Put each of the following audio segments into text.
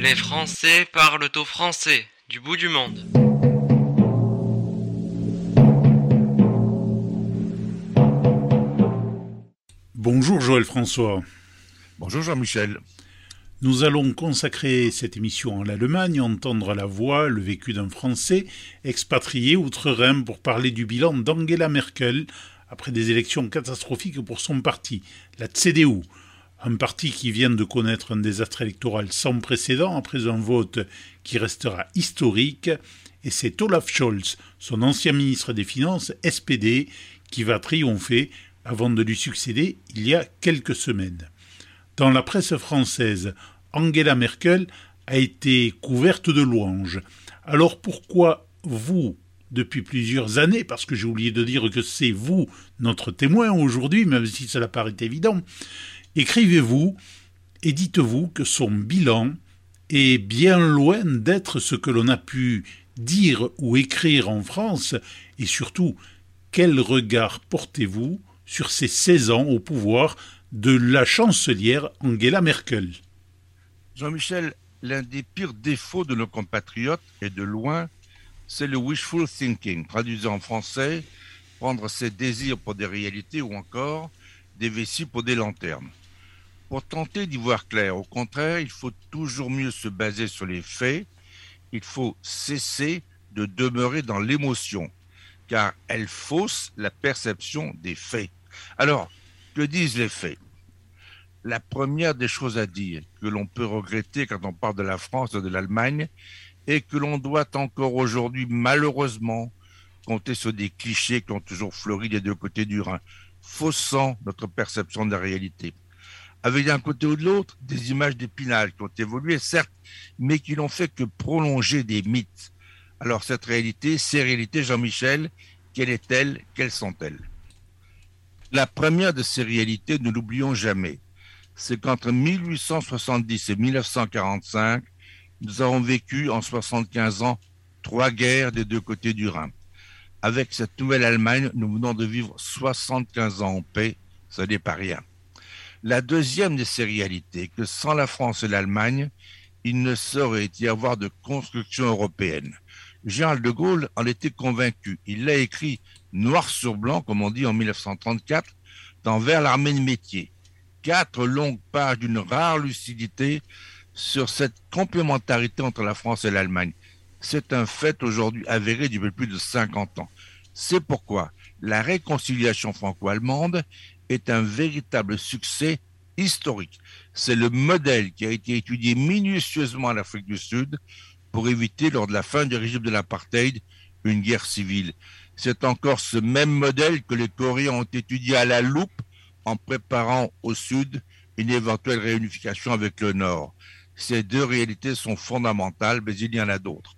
Les Français parlent au français du bout du monde. Bonjour Joël François. Bonjour Jean-Michel. Nous allons consacrer cette émission en Allemagne, entendre la voix, le vécu d'un Français expatrié outre-Rhin pour parler du bilan d'Angela Merkel après des élections catastrophiques pour son parti, la CDU. Un parti qui vient de connaître un désastre électoral sans précédent après un vote qui restera historique, et c'est Olaf Scholz, son ancien ministre des Finances, SPD, qui va triompher avant de lui succéder il y a quelques semaines. Dans la presse française, Angela Merkel a été couverte de louanges. Alors pourquoi vous, depuis plusieurs années, parce que j'ai oublié de dire que c'est vous notre témoin aujourd'hui, même si cela paraît évident, écrivez-vous et dites-vous que son bilan est bien loin d'être ce que l'on a pu dire ou écrire en France, et surtout, quel regard portez-vous sur ces 16 ans au pouvoir de la chancelière Angela Merkel? Jean-Michel, l'un des pires défauts de nos compatriotes, et de loin, c'est le wishful thinking, traduisé en français, prendre ses désirs pour des réalités ou encore des vessies pour des lanternes. Pour tenter d'y voir clair, au contraire, il faut toujours mieux se baser sur les faits, il faut cesser de demeurer dans l'émotion, car elle fausse la perception des faits. Alors, que disent les faits? La première des choses à dire, que l'on peut regretter quand on parle de la France et de l'Allemagne, et que l'on doit encore aujourd'hui, malheureusement, compter sur des clichés qui ont toujours fleuri des deux côtés du Rhin, faussant notre perception de la réalité. Avec d'un côté ou de l'autre des images d'épinal qui ont évolué, certes, mais qui n'ont fait que prolonger des mythes. Alors cette réalité, ces réalités, Jean-Michel, quelle est-elle? Quelles sont-elles? La première de ces réalités, ne l'oublions jamais, c'est qu'entre 1870 et 1945, nous avons vécu en 75 ans trois guerres des deux côtés du Rhin. Avec cette nouvelle Allemagne, nous venons de vivre 75 ans en paix, ce n'est pas rien. La deuxième de ces réalités, que sans la France et l'Allemagne, il ne saurait y avoir de construction européenne. Charles de Gaulle en était convaincu. Il l'a écrit noir sur blanc, comme on dit en 1934, dans Vers l'armée de métier. Quatre longues pages d'une rare lucidité sur cette complémentarité entre la France et l'Allemagne. C'est un fait aujourd'hui avéré depuis plus de 50 ans. C'est pourquoi la réconciliation franco-allemande est un véritable succès historique. C'est le modèle qui a été étudié minutieusement en Afrique du Sud pour éviter, lors de la fin du régime de l'apartheid, une guerre civile. C'est encore ce même modèle que les Coréens ont étudié à la loupe en préparant au Sud une éventuelle réunification avec le Nord. Ces deux réalités sont fondamentales, mais il y en a d'autres.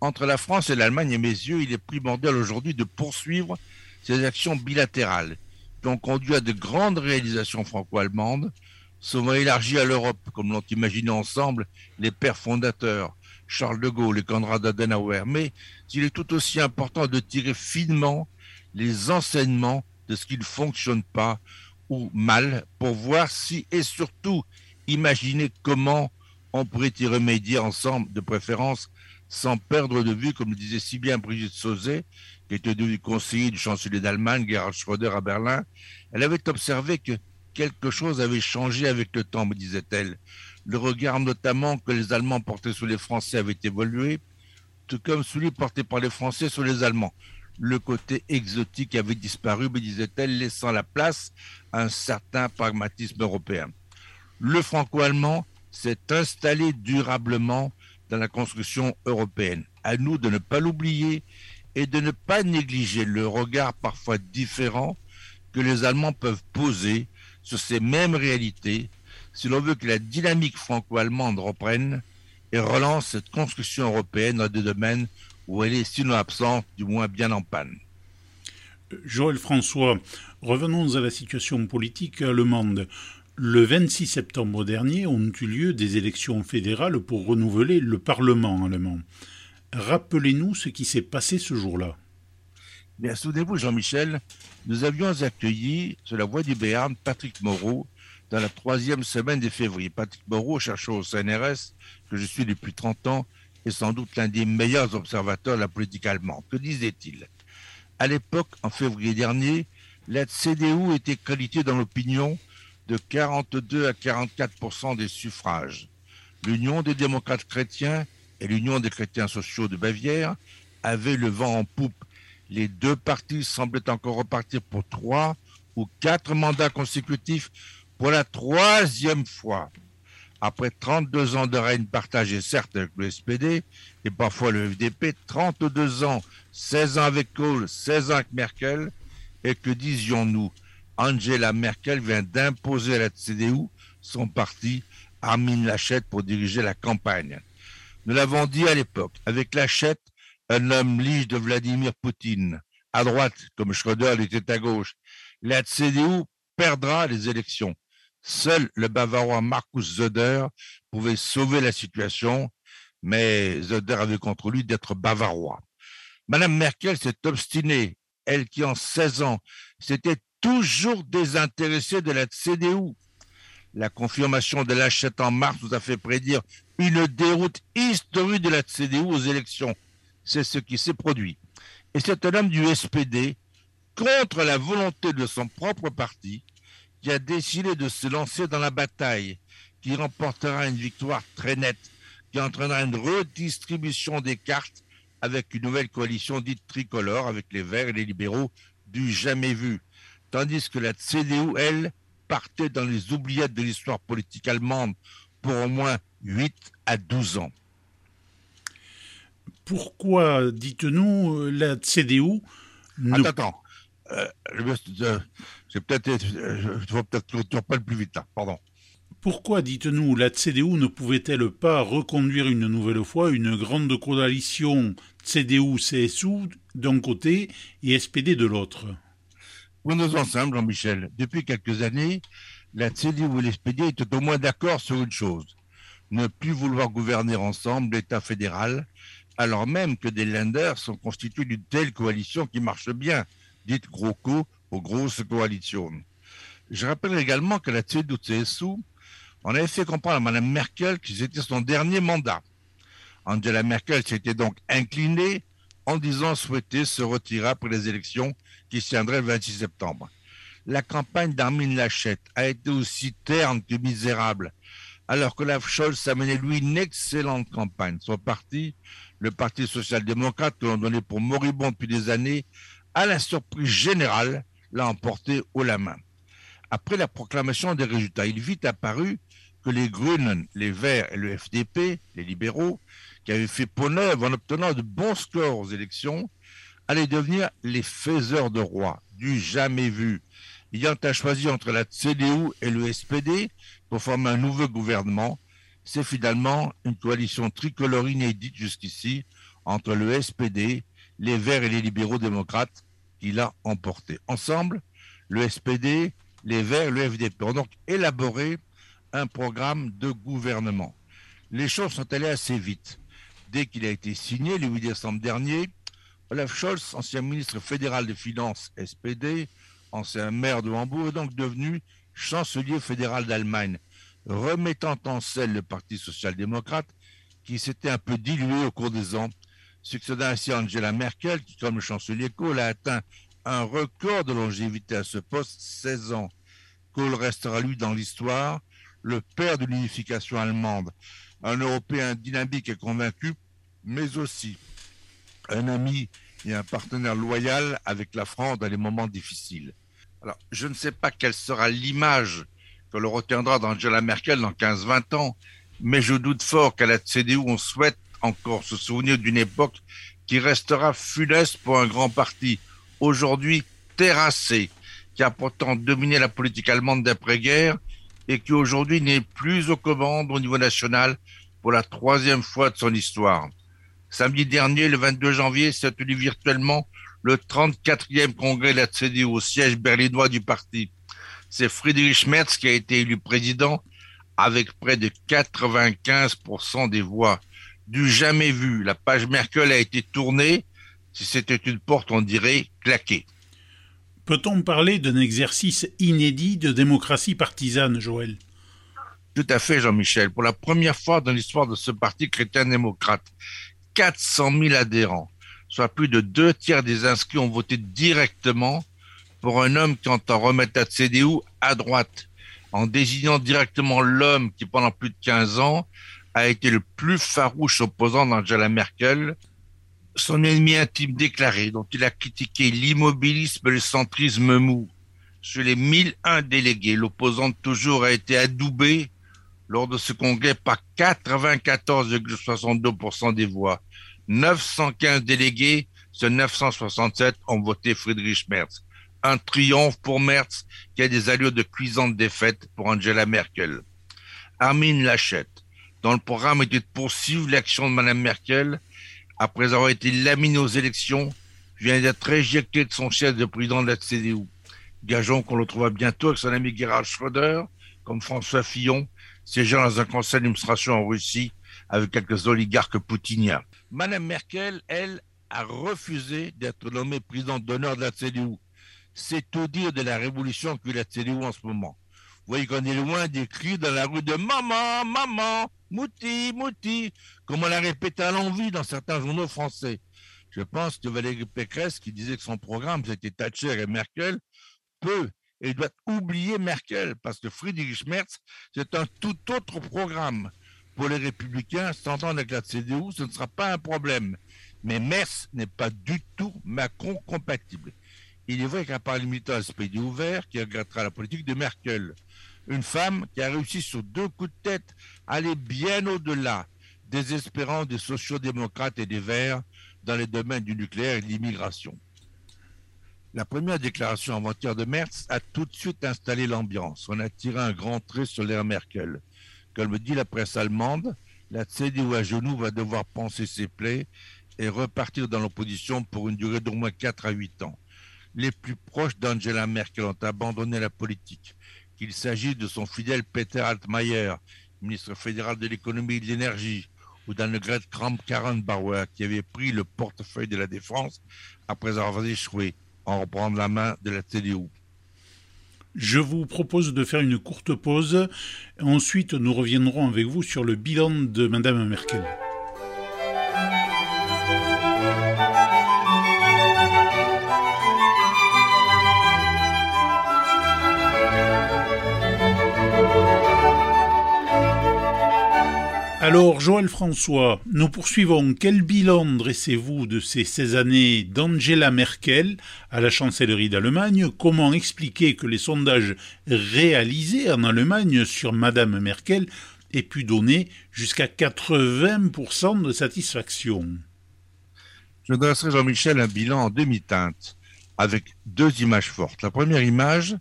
Entre la France et l'Allemagne, à mes yeux, il est primordial aujourd'hui de poursuivre ces actions bilatérales qui ont conduit à de grandes réalisations franco-allemandes, souvent élargies à l'Europe, comme l'ont imaginé ensemble les pères fondateurs, Charles de Gaulle et Konrad Adenauer. Mais il est tout aussi important de tirer finement les enseignements de ce qui ne fonctionne pas ou mal pour voir si et surtout imaginer comment on pourrait y remédier ensemble, de préférence sans perdre de vue, comme le disait si bien Brigitte Sauzet, qui était devenue conseiller du chancelier d'Allemagne, Gerhard Schröder, à Berlin. Elle avait observé que quelque chose avait changé avec le temps, me disait-elle. Le regard notamment que les Allemands portaient sur les Français avait évolué, tout comme celui porté par les Français sur les Allemands. Le côté exotique avait disparu, me disait-elle, laissant la place à un certain pragmatisme européen le franco-allemand s'est installé durablement dans la construction européenne. À nous de ne pas l'oublier et de ne pas négliger le regard parfois différent que les Allemands peuvent poser sur ces mêmes réalités si l'on veut que la dynamique franco-allemande reprenne et relance cette construction européenne dans des domaines où elle est sinon absente, du moins bien en panne. Joël François, revenons à la situation politique allemande. Le 26 septembre dernier ont eu lieu des élections fédérales pour renouveler le Parlement allemand. Rappelez-nous ce qui s'est passé ce jour-là. Bien, souvenez-vous, Jean-Michel, nous avions accueilli, sur la voie du Béarn, Patrick Moreau, dans la troisième semaine de février. Patrick Moreau, chercheur au CNRS, que je suis depuis 30 ans, est sans doute l'un des meilleurs observateurs de la politique allemande. Que disait-il? À l'époque, en février dernier, la CDU était qualifiée dans l'opinion de 42 à 44 des suffrages. L'Union des démocrates chrétiens et l'Union des chrétiens sociaux de Bavière avaient le vent en poupe. Les deux partis semblaient encore repartir pour trois ou quatre mandats consécutifs pour la troisième fois. Après 32 ans de règne partagé, certes avec le SPD et parfois le FDP, 32 ans, 16 ans avec Kohl, 16 ans avec Merkel, et que disions-nous? Angela Merkel vient d'imposer à la CDU son parti Armin Lachette pour diriger la campagne. Nous l'avons dit à l'époque, avec Lachette, un homme lige de Vladimir Poutine, à droite, comme Schröder était à gauche, la CDU perdra les élections. Seul le Bavarois Markus Söder pouvait sauver la situation, mais Söder avait contre lui d'être bavarois. Madame Merkel s'est obstinée, elle qui en 16 ans s'était toujours désintéressée de la CDU. La confirmation de l'achète en mars nous a fait prédire une déroute historique de la CDU aux élections. C'est ce qui s'est produit. Et c'est un homme du SPD, contre la volonté de son propre parti, qui a décidé de se lancer dans la bataille, qui remportera une victoire très nette, qui entraînera une redistribution des cartes avec une nouvelle coalition dite tricolore avec les Verts et les libéraux du jamais vu. Tandis que la CDU, elle, partait dans les oubliettes de l'histoire politique allemande pour au moins 8 à 12 ans. Pourquoi, dites-nous, la CDU ne... Attends, attends. Euh, je peut-être, je ne peut-être pas le plus vite là, pardon. Pourquoi, dites-nous, la CDU ne pouvait-elle pas reconduire une nouvelle fois une grande coalition CDU-CSU d'un côté et SPD de l'autre? Prenons ensemble, Jean-Michel. Depuis quelques années, la CDU et l'SPD étaient au moins d'accord sur une chose ne plus vouloir gouverner ensemble l'État fédéral, alors même que des lenders sont constitués d'une telle coalition qui marche bien, dite gros co aux grosses coalitions. Je rappelle également que la CDU-CSU en avait fait comprendre à Mme Merkel que c'était son dernier mandat. Angela Merkel s'était donc inclinée en disant souhaiter se retirer après les élections qui se tiendraient le 26 septembre. La campagne d'Armin Lachette a été aussi terne que misérable, alors que Olaf Scholz a mené, lui, une excellente campagne. Son parti, le Parti social-démocrate, que l'on donnait pour moribond depuis des années, à la surprise générale, l'a emporté haut la main. Après la proclamation des résultats, il vit apparu que les Grünen, les Verts et le FDP, les libéraux, qui avaient fait peau neuve en obtenant de bons scores aux élections, allaient devenir les faiseurs de rois, du jamais vu, ayant à choisir entre la CDU et le SPD pour former un nouveau gouvernement, c'est finalement une coalition tricolore inédite jusqu'ici entre le SPD, les Verts et les libéraux démocrates qui l'a emporté. Ensemble, le SPD, les Verts et le FDP ont donc élaboré un programme de gouvernement. Les choses sont allées assez vite. Dès qu'il a été signé le 8 décembre dernier, Olaf Scholz, ancien ministre fédéral des Finances SPD, ancien maire de Hambourg, est donc devenu chancelier fédéral d'Allemagne, remettant en scène le Parti social-démocrate qui s'était un peu dilué au cours des ans, succédant ainsi Angela Merkel qui, comme le chancelier Kohl, a atteint un record de longévité à ce poste, 16 ans. Kohl restera, lui, dans l'histoire, le père de l'unification allemande, un Européen dynamique et convaincu, mais aussi un ami et un partenaire loyal avec la France dans les moments difficiles. Alors, je ne sais pas quelle sera l'image que l'on retiendra d'Angela Merkel dans 15-20 ans, mais je doute fort qu'à la CDU, on souhaite encore se souvenir d'une époque qui restera funeste pour un grand parti, aujourd'hui terrassé, qui a pourtant dominé la politique allemande d'après-guerre et qui aujourd'hui n'est plus aux commandes au niveau national pour la troisième fois de son histoire. Samedi dernier, le 22 janvier, s'est tenu virtuellement le 34e congrès de la CDU au siège berlinois du parti. C'est Friedrich Merz qui a été élu président avec près de 95% des voix. Du jamais vu, la page Merkel a été tournée. Si c'était une porte, on dirait claquée. Peut-on parler d'un exercice inédit de démocratie partisane, Joël? Tout à fait, Jean-Michel. Pour la première fois dans l'histoire de ce parti chrétien-démocrate, 400 000 adhérents, soit plus de deux tiers des inscrits ont voté directement pour un homme qui entend remettre la CDU à droite, en désignant directement l'homme qui, pendant plus de 15 ans, a été le plus farouche opposant d'Angela Merkel, son ennemi intime déclaré, dont il a critiqué l'immobilisme et le centrisme mou. Sur les 1001 délégués, l'opposant toujours a été adoubé lors de ce congrès par 94,62% des voix. 915 délégués sur 967 ont voté Friedrich Merz. Un triomphe pour Merz qui a des allures de cuisante défaite pour Angela Merkel. Armin Lachette, dont le programme était de poursuivre l'action de Mme Merkel, après avoir été laminé aux élections, vient d'être éjecté de son siège de président de la CDU. Gageons qu'on le trouvera bientôt avec son ami Gerhard Schröder, comme François Fillon, siégeant dans un conseil d'administration en Russie avec quelques oligarques poutiniens. Madame Merkel, elle, a refusé d'être nommée présidente d'honneur de la CDU. C'est tout dire de la révolution que la CDU en ce moment. Vous voyez qu'on est loin des cris dans la rue de Maman, Maman, Mouti, Mouti, comme on l'a répété à l'envie dans certains journaux français. Je pense que Valérie Pécresse, qui disait que son programme, c'était Thatcher et Merkel, peut et doit oublier Merkel, parce que Friedrich Merz, c'est un tout autre programme. Pour les républicains, s'entendre avec la CDU, ce ne sera pas un problème. Mais Merz n'est pas du tout Macron compatible. Il est vrai qu'un parlementaire SPD ouvert qui regrettera la politique de Merkel une femme qui a réussi sur deux coups de tête à aller bien au-delà des espérances des sociaux-démocrates et des Verts dans les domaines du nucléaire et de l'immigration. La première déclaration avant-hier de Merz a tout de suite installé l'ambiance. On a tiré un grand trait sur l'ère Merkel. Comme dit la presse allemande, la CDU à genoux va devoir penser ses plaies et repartir dans l'opposition pour une durée d'au moins 4 à 8 ans. Les plus proches d'Angela Merkel ont abandonné la politique qu'il s'agisse de son fidèle Peter Altmaier, ministre fédéral de l'économie et de l'énergie, ou d'Annegret Kramp-Karrenbauer, qui avait pris le portefeuille de la défense après avoir échoué en reprendre la main de la CDU. Je vous propose de faire une courte pause. Ensuite, nous reviendrons avec vous sur le bilan de Madame Merkel. Alors, Joël François, nous poursuivons. Quel bilan dressez-vous de ces 16 années d'Angela Merkel à la chancellerie d'Allemagne? Comment expliquer que les sondages réalisés en Allemagne sur Madame Merkel aient pu donner jusqu'à 80% de satisfaction? Je dresserai, Jean-Michel, un bilan en demi-teinte avec deux images fortes. La première image,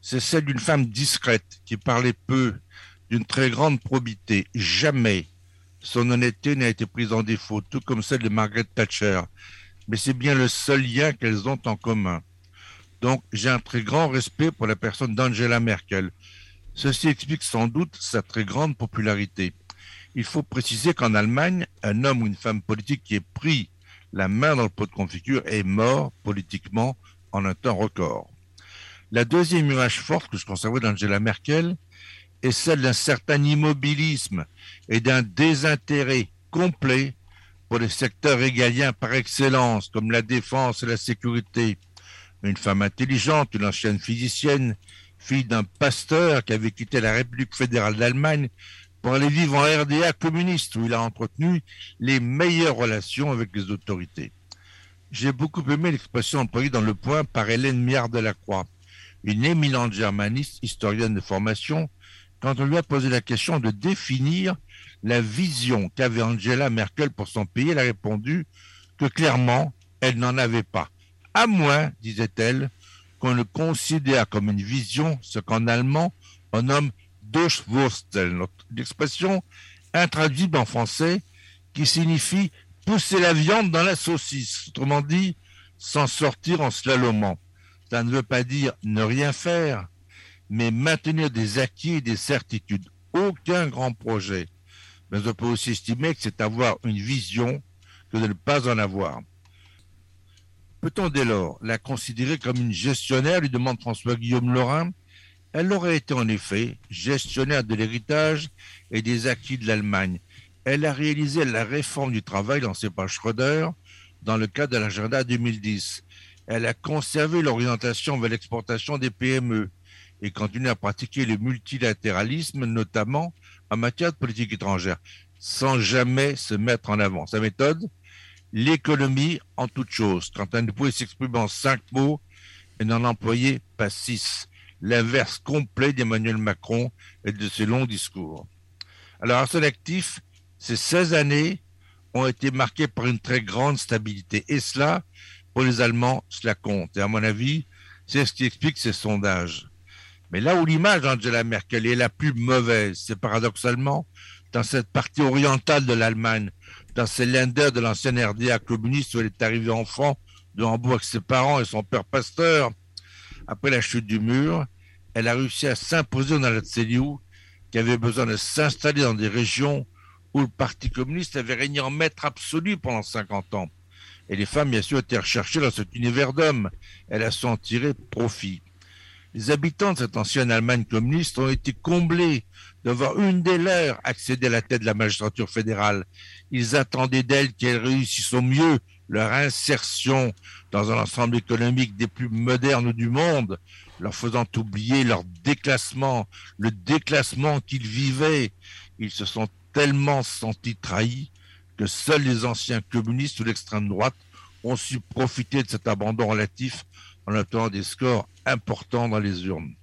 c'est celle d'une femme discrète qui parlait peu, d'une très grande probité. Jamais son honnêteté n'a été prise en défaut, tout comme celle de Margaret Thatcher. Mais c'est bien le seul lien qu'elles ont en commun. Donc j'ai un très grand respect pour la personne d'Angela Merkel. Ceci explique sans doute sa très grande popularité. Il faut préciser qu'en Allemagne, un homme ou une femme politique qui est pris la main dans le pot de confiture est mort politiquement en un temps record. La deuxième image forte que je conservais d'Angela Merkel, est celle d'un certain immobilisme et d'un désintérêt complet pour les secteurs régaliens par excellence, comme la défense et la sécurité. Une femme intelligente, une ancienne physicienne, fille d'un pasteur qui avait quitté la République fédérale d'Allemagne pour aller vivre en RDA communiste, où il a entretenu les meilleures relations avec les autorités. J'ai beaucoup aimé l'expression employée dans Le Point par Hélène Miard de la Croix, une éminente germaniste, historienne de formation, quand on lui a posé la question de définir la vision qu'avait Angela Merkel pour son pays, elle a répondu que clairement, elle n'en avait pas. À moins, disait-elle, qu'on le considère comme une vision ce qu'en allemand on nomme Durchwursteln, l'expression intraduisible en français qui signifie pousser la viande dans la saucisse, autrement dit, s'en sortir en slalomant. Ça ne veut pas dire ne rien faire, mais maintenir des acquis et des certitudes. Aucun grand projet. Mais on peut aussi estimer que c'est avoir une vision que de ne pas en avoir. Peut-on dès lors la considérer comme une gestionnaire lui demande François-Guillaume Lorrain. Elle aurait été en effet gestionnaire de l'héritage et des acquis de l'Allemagne. Elle a réalisé la réforme du travail lancée par Schröder dans le cadre de l'agenda 2010. Elle a conservé l'orientation vers l'exportation des PME et continue à pratiquer le multilatéralisme, notamment en matière de politique étrangère, sans jamais se mettre en avant. Sa méthode, l'économie en toute chose. Quand ne pouvait s'exprimer en cinq mots, elle n'en employait pas six. L'inverse complet d'Emmanuel Macron et de ses longs discours. Alors, à son actif, ces 16 années ont été marquées par une très grande stabilité. Et cela, pour les Allemands, cela compte. Et à mon avis, c'est ce qui explique ces sondages. Mais là où l'image d'Angela Merkel est la plus mauvaise, c'est paradoxalement dans cette partie orientale de l'Allemagne, dans ces lenders de l'ancienne RDA communiste où elle est arrivée enfant de Hambourg avec ses parents et son père pasteur. Après la chute du mur, elle a réussi à s'imposer dans la CDU, qui avait besoin de s'installer dans des régions où le Parti communiste avait régné en maître absolu pendant 50 ans. Et les femmes, bien sûr, étaient recherchées dans cet univers d'hommes. Elle a su en tirer profit. Les habitants de cette ancienne Allemagne communiste ont été comblés de voir une des leurs accéder à la tête de la magistrature fédérale. Ils attendaient d'elle qu'elle réussisse au mieux leur insertion dans un ensemble économique des plus modernes du monde, leur faisant oublier leur déclassement, le déclassement qu'ils vivaient. Ils se sont tellement sentis trahis que seuls les anciens communistes ou l'extrême droite ont su profiter de cet abandon relatif en obtenant des scores importants dans les urnes.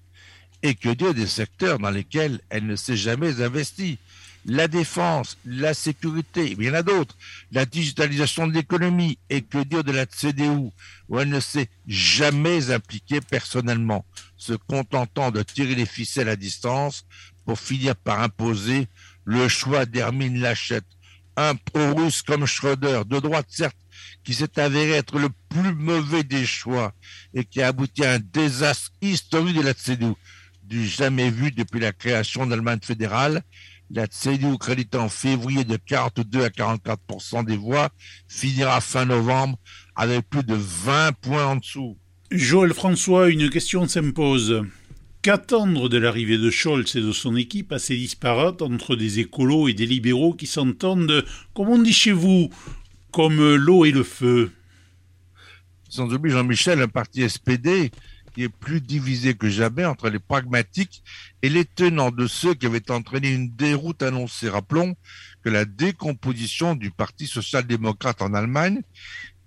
Et que dire des secteurs dans lesquels elle ne s'est jamais investie? La défense, la sécurité, il y en a d'autres, la digitalisation de l'économie, et que dire de la CDU, où elle ne s'est jamais impliquée personnellement, se contentant de tirer les ficelles à distance pour finir par imposer le choix d'Hermine Lachette, un pro-russe comme Schröder, de droite certes, qui s'est avéré être le plus mauvais des choix et qui a abouti à un désastre historique de la CDU, du jamais vu depuis la création de l'Allemagne fédérale. La CDU, créditée en février de 42 à 44% des voix, finira fin novembre avec plus de 20 points en dessous. Joël François, une question s'impose. Qu'attendre de l'arrivée de Scholz et de son équipe assez disparate entre des écolos et des libéraux qui s'entendent, comme on dit chez vous, comme l'eau et le feu Sans oublier Jean-Michel, un parti SPD qui est plus divisé que jamais entre les pragmatiques et les tenants de ceux qui avaient entraîné une déroute annoncée. Rappelons que la décomposition du Parti social-démocrate en Allemagne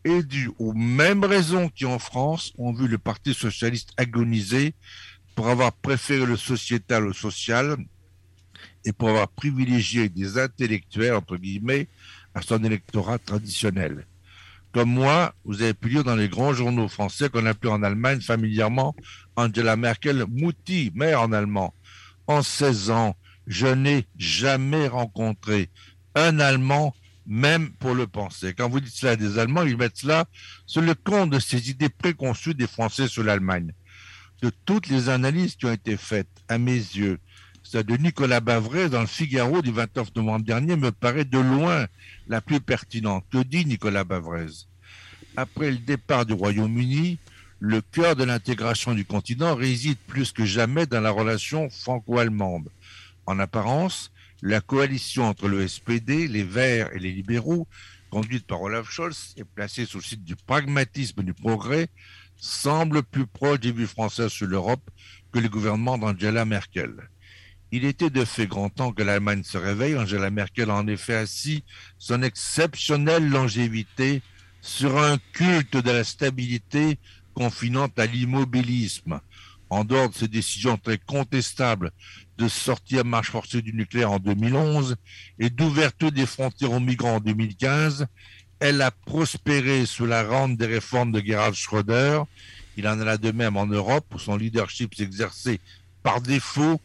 est due aux mêmes raisons qui en France ont vu le Parti socialiste agoniser pour avoir préféré le sociétal au social et pour avoir privilégié des intellectuels, entre guillemets, à son électorat traditionnel. Comme moi, vous avez pu lire dans les grands journaux français qu'on appelait en Allemagne familièrement Angela Merkel Mutti, mère en allemand. En 16 ans, je n'ai jamais rencontré un Allemand, même pour le penser. Quand vous dites cela à des Allemands, ils mettent cela sur le compte de ces idées préconçues des Français sur l'Allemagne de toutes les analyses qui ont été faites, à mes yeux, de Nicolas Bavray dans le Figaro du 29 novembre dernier me paraît de loin la plus pertinente. Que dit Nicolas Bavrez? Après le départ du Royaume-Uni, le cœur de l'intégration du continent réside plus que jamais dans la relation franco-allemande. En apparence, la coalition entre le SPD, les Verts et les libéraux, conduite par Olaf Scholz, est placée sous le site du pragmatisme et du progrès semble plus proche des vues françaises sur l'Europe que le gouvernement d'Angela Merkel. Il était de fait grand temps que l'Allemagne se réveille. Angela Merkel a en effet assis son exceptionnelle longévité sur un culte de la stabilité confinant à l'immobilisme. En dehors de ses décisions très contestables de sortie à marche forcée du nucléaire en 2011 et d'ouverture des frontières aux migrants en 2015, elle a prospéré sous la rente des réformes de Gerhard Schröder. Il en a de même en Europe, où son leadership s'exerçait par défaut,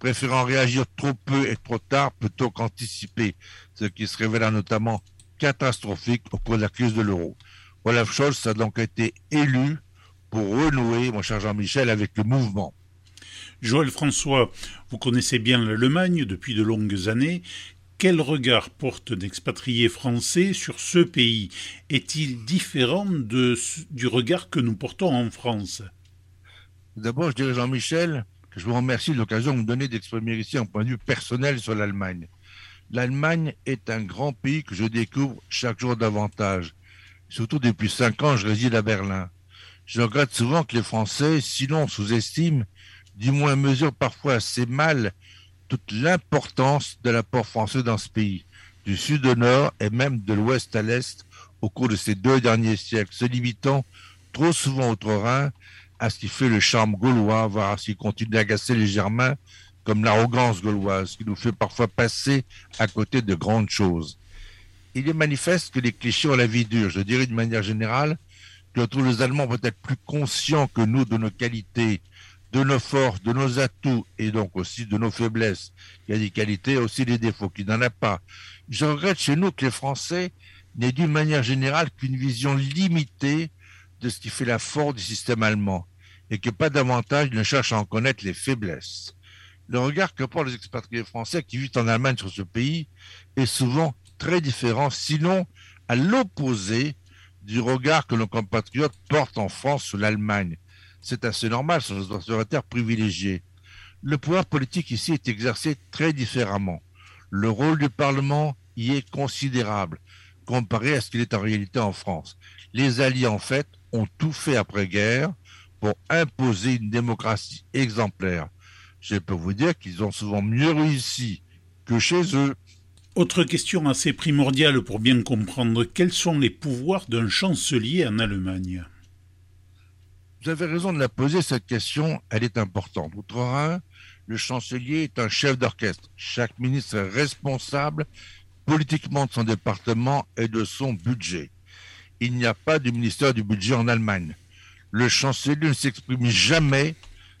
préférant réagir trop peu et trop tard plutôt qu'anticiper, ce qui se révéla notamment catastrophique au cours de la crise de l'euro. Olaf Scholz a donc été élu pour renouer, mon cher Jean-Michel, avec le mouvement. Joël François, vous connaissez bien l'Allemagne depuis de longues années. Quel regard porte d'expatriés français sur ce pays? Est-il différent de, du regard que nous portons en France? D'abord, je dirais Jean-Michel je vous remercie de l'occasion de me donner d'exprimer ici un point de vue personnel sur l'Allemagne. L'Allemagne est un grand pays que je découvre chaque jour davantage. Surtout depuis cinq ans, je réside à Berlin. Je regrette souvent que les Français, sinon sous-estiment, du moins mesurent parfois assez mal toute l'importance de l'apport français dans ce pays, du sud au nord et même de l'ouest à l'est au cours de ces deux derniers siècles, se limitant trop souvent outre-Rhin à ce qui fait le charme gaulois, voire à ce qui continue d'agacer les Germains, comme l'arrogance gauloise, qui nous fait parfois passer à côté de grandes choses. Il est manifeste que les clichés ont la vie dure, je dirais de manière générale, que tous les Allemands peut-être plus conscients que nous de nos qualités, de nos forces, de nos atouts et donc aussi de nos faiblesses. Il y a des qualités, aussi des défauts, qui n'en a pas. Je regrette chez nous que les Français n'aient d'une manière générale qu'une vision limitée de ce qui fait la force du système allemand et que pas davantage ne cherchent à en connaître les faiblesses. Le regard que portent les expatriés français qui vivent en Allemagne sur ce pays est souvent très différent, sinon à l'opposé du regard que nos compatriotes portent en France sur l'Allemagne. C'est assez normal, sur nos terre privilégiés. Le pouvoir politique ici est exercé très différemment. Le rôle du Parlement y est considérable, comparé à ce qu'il est en réalité en France. Les Alliés, en fait, ont tout fait après-guerre pour imposer une démocratie exemplaire. Je peux vous dire qu'ils ont souvent mieux réussi que chez eux. Autre question assez primordiale pour bien comprendre, quels sont les pouvoirs d'un chancelier en Allemagne? Vous avez raison de la poser, cette question, elle est importante. Outre-Rhin, le chancelier est un chef d'orchestre. Chaque ministre est responsable politiquement de son département et de son budget. Il n'y a pas de ministère du budget en Allemagne. Le chancelier ne s'exprime jamais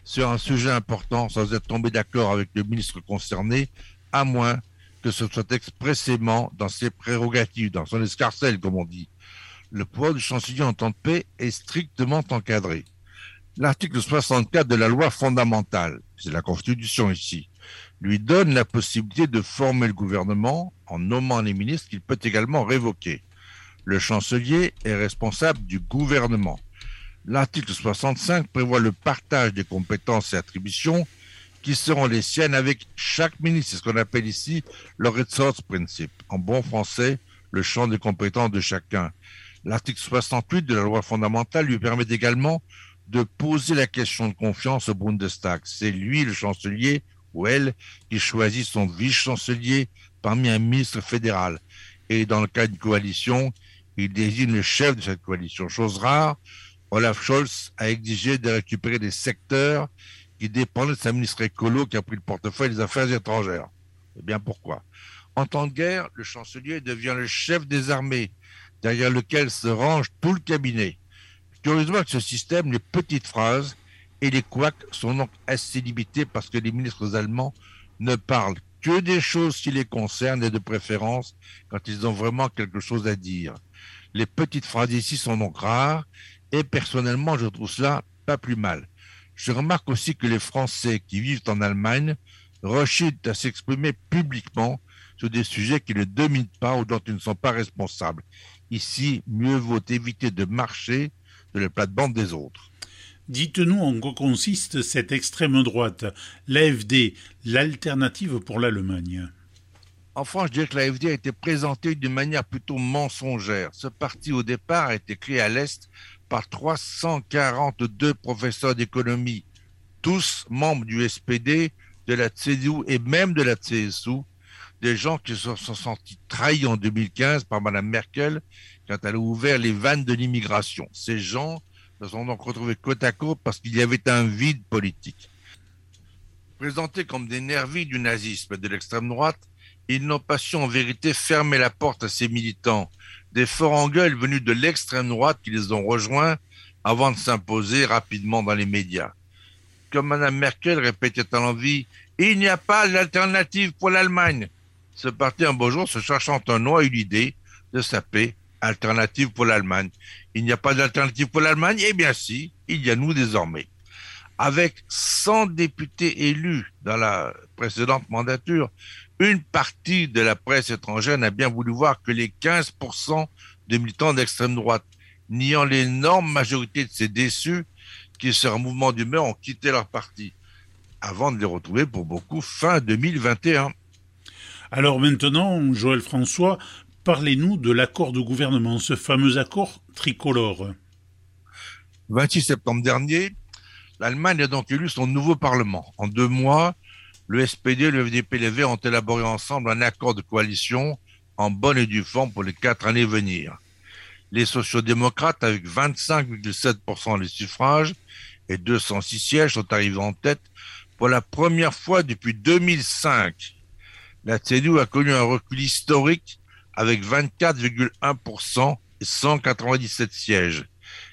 sur un sujet important sans être tombé d'accord avec le ministre concerné, à moins que ce soit expressément dans ses prérogatives, dans son escarcelle, comme on dit. Le pouvoir du chancelier en temps de paix est strictement encadré. L'article 64 de la loi fondamentale, c'est la Constitution ici, lui donne la possibilité de former le gouvernement en nommant les ministres qu'il peut également révoquer. Le chancelier est responsable du gouvernement. L'article 65 prévoit le partage des compétences et attributions qui seront les siennes avec chaque ministre. C'est ce qu'on appelle ici le resource principe. En bon français, le champ des compétences de chacun. L'article 68 de la loi fondamentale lui permet également de poser la question de confiance au Bundestag. C'est lui, le chancelier, ou elle, qui choisit son vice-chancelier parmi un ministre fédéral. Et dans le cas d'une coalition, il désigne le chef de cette coalition. Chose rare, Olaf Scholz a exigé de récupérer des secteurs qui dépendait de sa ministre écolo qui a pris le portefeuille des affaires étrangères. Eh bien pourquoi? En temps de guerre, le chancelier devient le chef des armées, derrière lequel se range tout le cabinet. Curieusement, que ce système, les petites phrases et les couacs sont donc assez limités parce que les ministres allemands ne parlent que des choses qui les concernent et de préférence quand ils ont vraiment quelque chose à dire. Les petites phrases ici sont donc rares et personnellement, je trouve cela pas plus mal. Je remarque aussi que les Français qui vivent en Allemagne rechitent à s'exprimer publiquement sur des sujets qui ne dominent pas ou dont ils ne sont pas responsables. Ici, mieux vaut éviter de marcher de la plate-bande des autres. Dites-nous en quoi consiste cette extrême droite, l'AFD, l'alternative pour l'Allemagne. En France, je dirais que l'AFD a été présentée d'une manière plutôt mensongère. Ce parti, au départ, a été créé à l'Est par 342 professeurs d'économie, tous membres du SPD, de la CDU et même de la CSU, des gens qui se sont sentis trahis en 2015 par Mme Merkel quand elle a ouvert les vannes de l'immigration. Ces gens se sont donc retrouvés côte à côte parce qu'il y avait un vide politique. Présentés comme des nervis du nazisme et de l'extrême droite, ils n'ont pas su en vérité fermer la porte à ces militants des forts gueule venus de l'extrême droite qui les ont rejoints avant de s'imposer rapidement dans les médias. Comme Mme Merkel répétait à l'envie, il n'y a pas d'alternative pour l'Allemagne. Ce parti un beau jour se cherchant un nom a eu l'idée de s'appeler Alternative pour l'Allemagne. Il n'y a pas d'alternative pour l'Allemagne? Eh bien si, il y a nous désormais. Avec 100 députés élus dans la précédente mandature, une partie de la presse étrangère n'a bien voulu voir que les 15% de militants d'extrême droite, niant l'énorme majorité de ces déçus qui, sur un mouvement d'humeur, ont quitté leur parti, avant de les retrouver pour beaucoup fin 2021. Alors maintenant, Joël François, parlez-nous de l'accord de gouvernement, ce fameux accord tricolore. 26 septembre dernier, l'Allemagne a donc élu son nouveau Parlement. En deux mois, le SPD, le FDP et les Verts ont élaboré ensemble un accord de coalition en bonne et due forme pour les quatre années à venir. Les sociodémocrates, avec 25,7% des suffrages et 206 sièges, sont arrivés en tête pour la première fois depuis 2005. La CDU a connu un recul historique avec 24,1% et 197 sièges.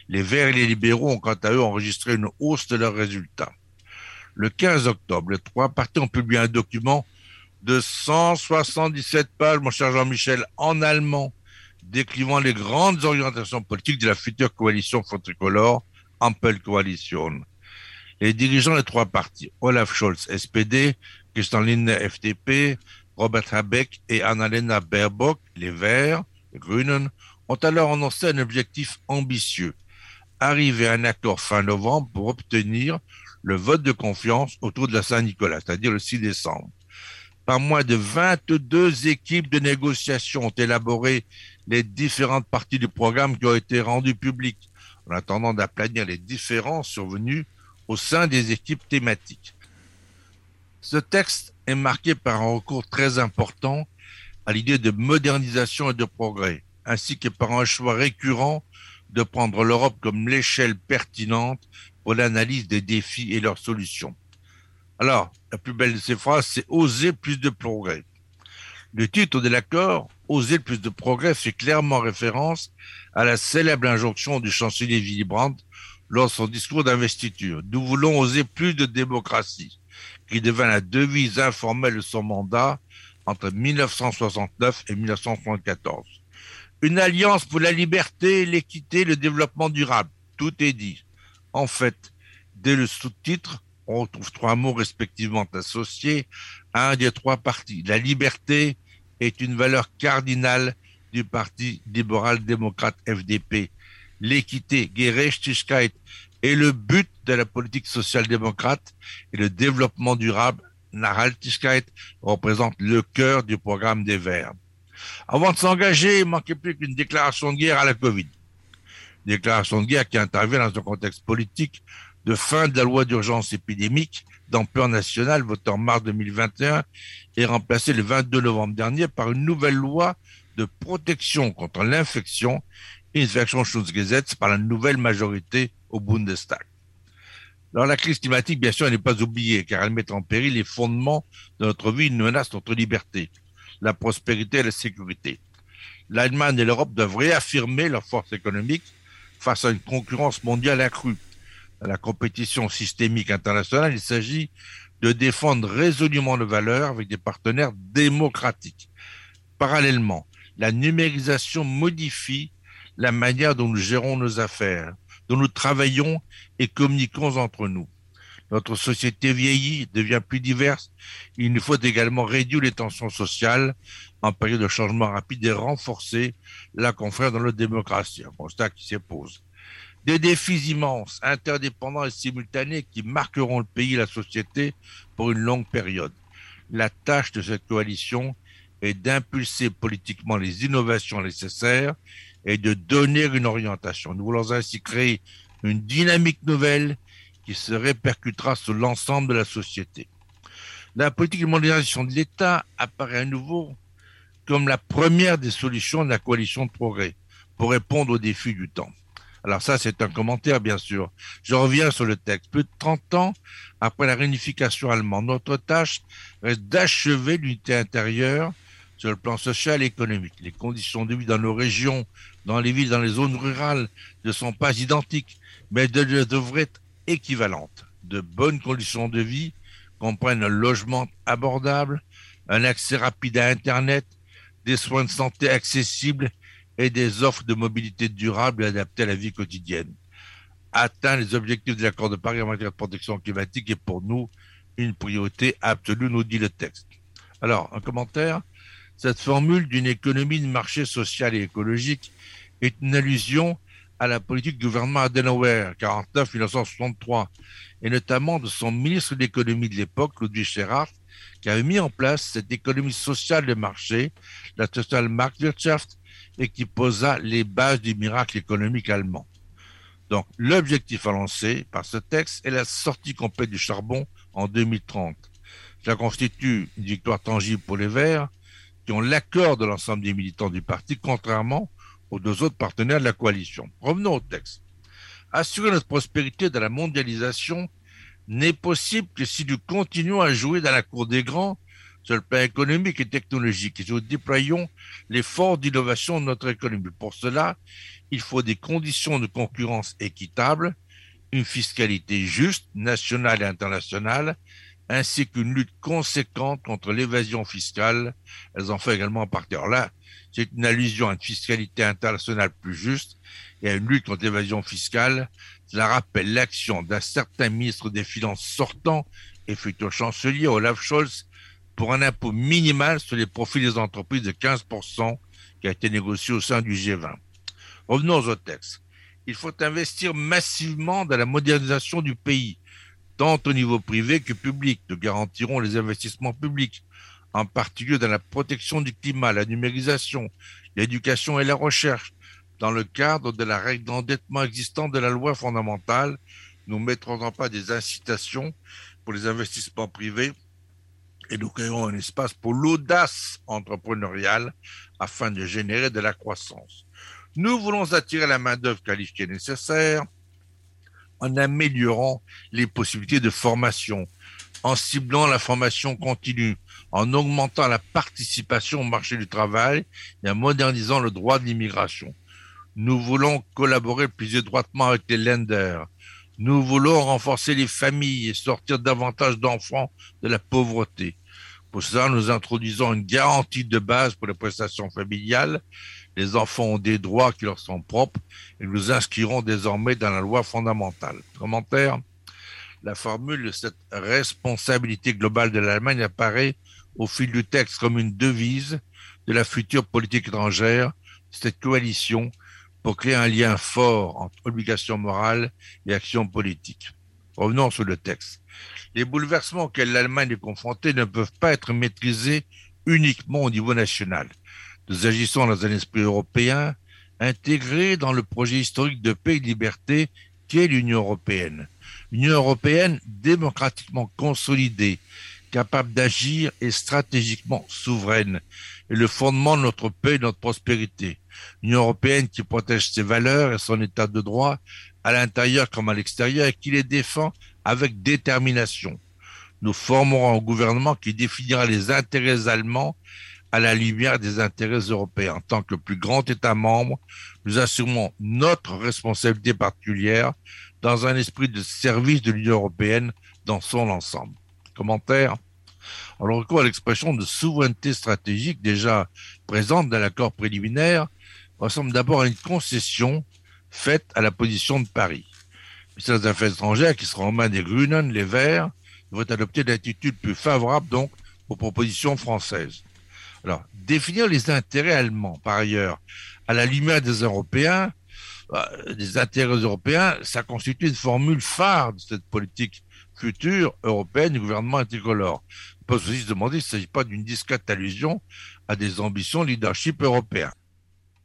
Les Verts et les libéraux ont quant à eux enregistré une hausse de leurs résultats. Le 15 octobre, les trois partis ont publié un document de 177 pages, mon cher Jean-Michel, en allemand, décrivant les grandes orientations politiques de la future coalition Front Tricolore, Ampel Coalition. Les dirigeants des trois partis, Olaf Scholz, SPD, Christian Lindner, FDP, Robert Habeck et Annalena Baerbock, les Verts, les Grünen, ont alors annoncé un objectif ambitieux, arriver à un accord fin novembre pour obtenir le vote de confiance autour de la Saint-Nicolas, c'est-à-dire le 6 décembre. Par moins de 22 équipes de négociation ont élaboré les différentes parties du programme qui ont été rendues publiques, en attendant d'aplanir les différences survenues au sein des équipes thématiques. Ce texte est marqué par un recours très important à l'idée de modernisation et de progrès, ainsi que par un choix récurrent de prendre l'Europe comme l'échelle pertinente pour l'analyse des défis et leurs solutions. Alors, la plus belle de ces phrases, c'est oser plus de progrès. Le titre de l'accord, Oser plus de progrès, fait clairement référence à la célèbre injonction du chancelier Willy Brandt lors de son discours d'investiture. Nous voulons oser plus de démocratie, qui devint la devise informelle de son mandat entre 1969 et 1974. Une alliance pour la liberté, l'équité, le développement durable. Tout est dit. En fait, dès le sous-titre, on retrouve trois mots respectivement associés à un des trois partis. La liberté est une valeur cardinale du Parti libéral-démocrate FDP. L'équité, Gerechtigkeit, est le but de la politique social-démocrate et le développement durable, Nachhaltigkeit, représente le cœur du programme des Verts. Avant de s'engager, il manquait plus qu'une déclaration de guerre à la Covid. Déclaration de guerre qui intervient dans un contexte politique de fin de la loi d'urgence épidémique d'ampleur nationale votée en mars 2021 et remplacée le 22 novembre dernier par une nouvelle loi de protection contre l'infection, Infektionsschutzgesetz, par la nouvelle majorité au Bundestag. Alors la crise climatique, bien sûr, elle n'est pas oubliée, car elle met en péril les fondements de notre vie, une menace notre liberté la prospérité et la sécurité. L'Allemagne et l'Europe doivent réaffirmer leur force économique face à une concurrence mondiale accrue. Dans la compétition systémique internationale, il s'agit de défendre résolument nos valeurs avec des partenaires démocratiques. Parallèlement, la numérisation modifie la manière dont nous gérons nos affaires, dont nous travaillons et communiquons entre nous. Notre société vieillit, devient plus diverse. Il nous faut également réduire les tensions sociales en période de changement rapide et renforcer la confiance dans notre démocratie. Un constat qui pose. Des défis immenses, interdépendants et simultanés qui marqueront le pays et la société pour une longue période. La tâche de cette coalition est d'impulser politiquement les innovations nécessaires et de donner une orientation. Nous voulons ainsi créer une dynamique nouvelle qui se répercutera sur l'ensemble de la société. La politique de modernisation de l'État apparaît à nouveau comme la première des solutions de la coalition de progrès pour répondre aux défis du temps. Alors ça, c'est un commentaire, bien sûr. Je reviens sur le texte. Plus de 30 ans après la réunification allemande, notre tâche reste d'achever l'unité intérieure sur le plan social et économique. Les conditions de vie dans nos régions, dans les villes, dans les zones rurales ne sont pas identiques, mais devraient être équivalentes, de bonnes conditions de vie, comprennent un logement abordable, un accès rapide à Internet, des soins de santé accessibles et des offres de mobilité durable adaptées à la vie quotidienne. Atteindre les objectifs de l'accord de Paris en matière de protection climatique est pour nous une priorité absolue, nous dit le texte. Alors, un commentaire. Cette formule d'une économie de marché social et écologique est une allusion à la politique du gouvernement Adenauer, 49-1963, et notamment de son ministre d'économie de l'époque, Ludwig Erhard, qui avait mis en place cette économie sociale de marché, la Social Marktwirtschaft, et qui posa les bases du miracle économique allemand. Donc, l'objectif à lancer par ce texte est la sortie complète du charbon en 2030. Cela constitue une victoire tangible pour les Verts, qui ont l'accord de l'ensemble des militants du parti, contrairement aux deux autres partenaires de la coalition. Revenons au texte. Assurer notre prospérité dans la mondialisation n'est possible que si nous continuons à jouer dans la cour des grands sur le plan économique et technologique et nous déployons l'effort d'innovation de notre économie. Pour cela, il faut des conditions de concurrence équitables, une fiscalité juste, nationale et internationale, ainsi qu'une lutte conséquente contre l'évasion fiscale. Elles en font également partie. Alors là, c'est une allusion à une fiscalité internationale plus juste et à une lutte contre l'évasion fiscale. Cela rappelle l'action d'un certain ministre des Finances sortant et futur chancelier Olaf Scholz pour un impôt minimal sur les profits des entreprises de 15% qui a été négocié au sein du G20. Revenons au texte. Il faut investir massivement dans la modernisation du pays tant au niveau privé que public. Nous garantirons les investissements publics, en particulier dans la protection du climat, la numérisation, l'éducation et la recherche, dans le cadre de la règle d'endettement existante de la loi fondamentale. Nous mettrons en pas des incitations pour les investissements privés et nous créerons un espace pour l'audace entrepreneuriale afin de générer de la croissance. Nous voulons attirer la main-d'œuvre qualifiée nécessaire en améliorant les possibilités de formation, en ciblant la formation continue, en augmentant la participation au marché du travail et en modernisant le droit de l'immigration. Nous voulons collaborer plus étroitement avec les lenders. Nous voulons renforcer les familles et sortir davantage d'enfants de la pauvreté. Pour cela, nous introduisons une garantie de base pour les prestations familiales les enfants ont des droits qui leur sont propres et nous inscrirons désormais dans la loi fondamentale. Commentaire La formule de cette responsabilité globale de l'Allemagne apparaît au fil du texte comme une devise de la future politique étrangère, cette coalition, pour créer un lien fort entre obligation morale et action politique. Revenons sur le texte. Les bouleversements auxquels l'Allemagne est confrontée ne peuvent pas être maîtrisés uniquement au niveau national. Nous agissons dans un esprit européen intégré dans le projet historique de paix et de liberté qu'est l'Union européenne. L'Union européenne démocratiquement consolidée, capable d'agir et stratégiquement souveraine, est le fondement de notre paix et de notre prospérité. L'Union européenne qui protège ses valeurs et son état de droit à l'intérieur comme à l'extérieur et qui les défend avec détermination. Nous formerons un gouvernement qui définira les intérêts allemands à la lumière des intérêts européens. En tant que plus grand État membre, nous assumons notre responsabilité particulière dans un esprit de service de l'Union européenne dans son ensemble. Commentaire On recours à l'expression de souveraineté stratégique déjà présente dans l'accord préliminaire ressemble d'abord à une concession faite à la position de Paris. Le ministère des Affaires étrangères, qui sera en main des Grünen, les Verts, devrait adopter une attitude plus favorable donc aux propositions françaises. Alors, définir les intérêts allemands, par ailleurs, à la lumière des Européens, euh, des intérêts européens, ça constitue une formule phare de cette politique future européenne du gouvernement anticolore. On peut aussi se demander s'il ne s'agit pas d'une discrète allusion à des ambitions leadership européen.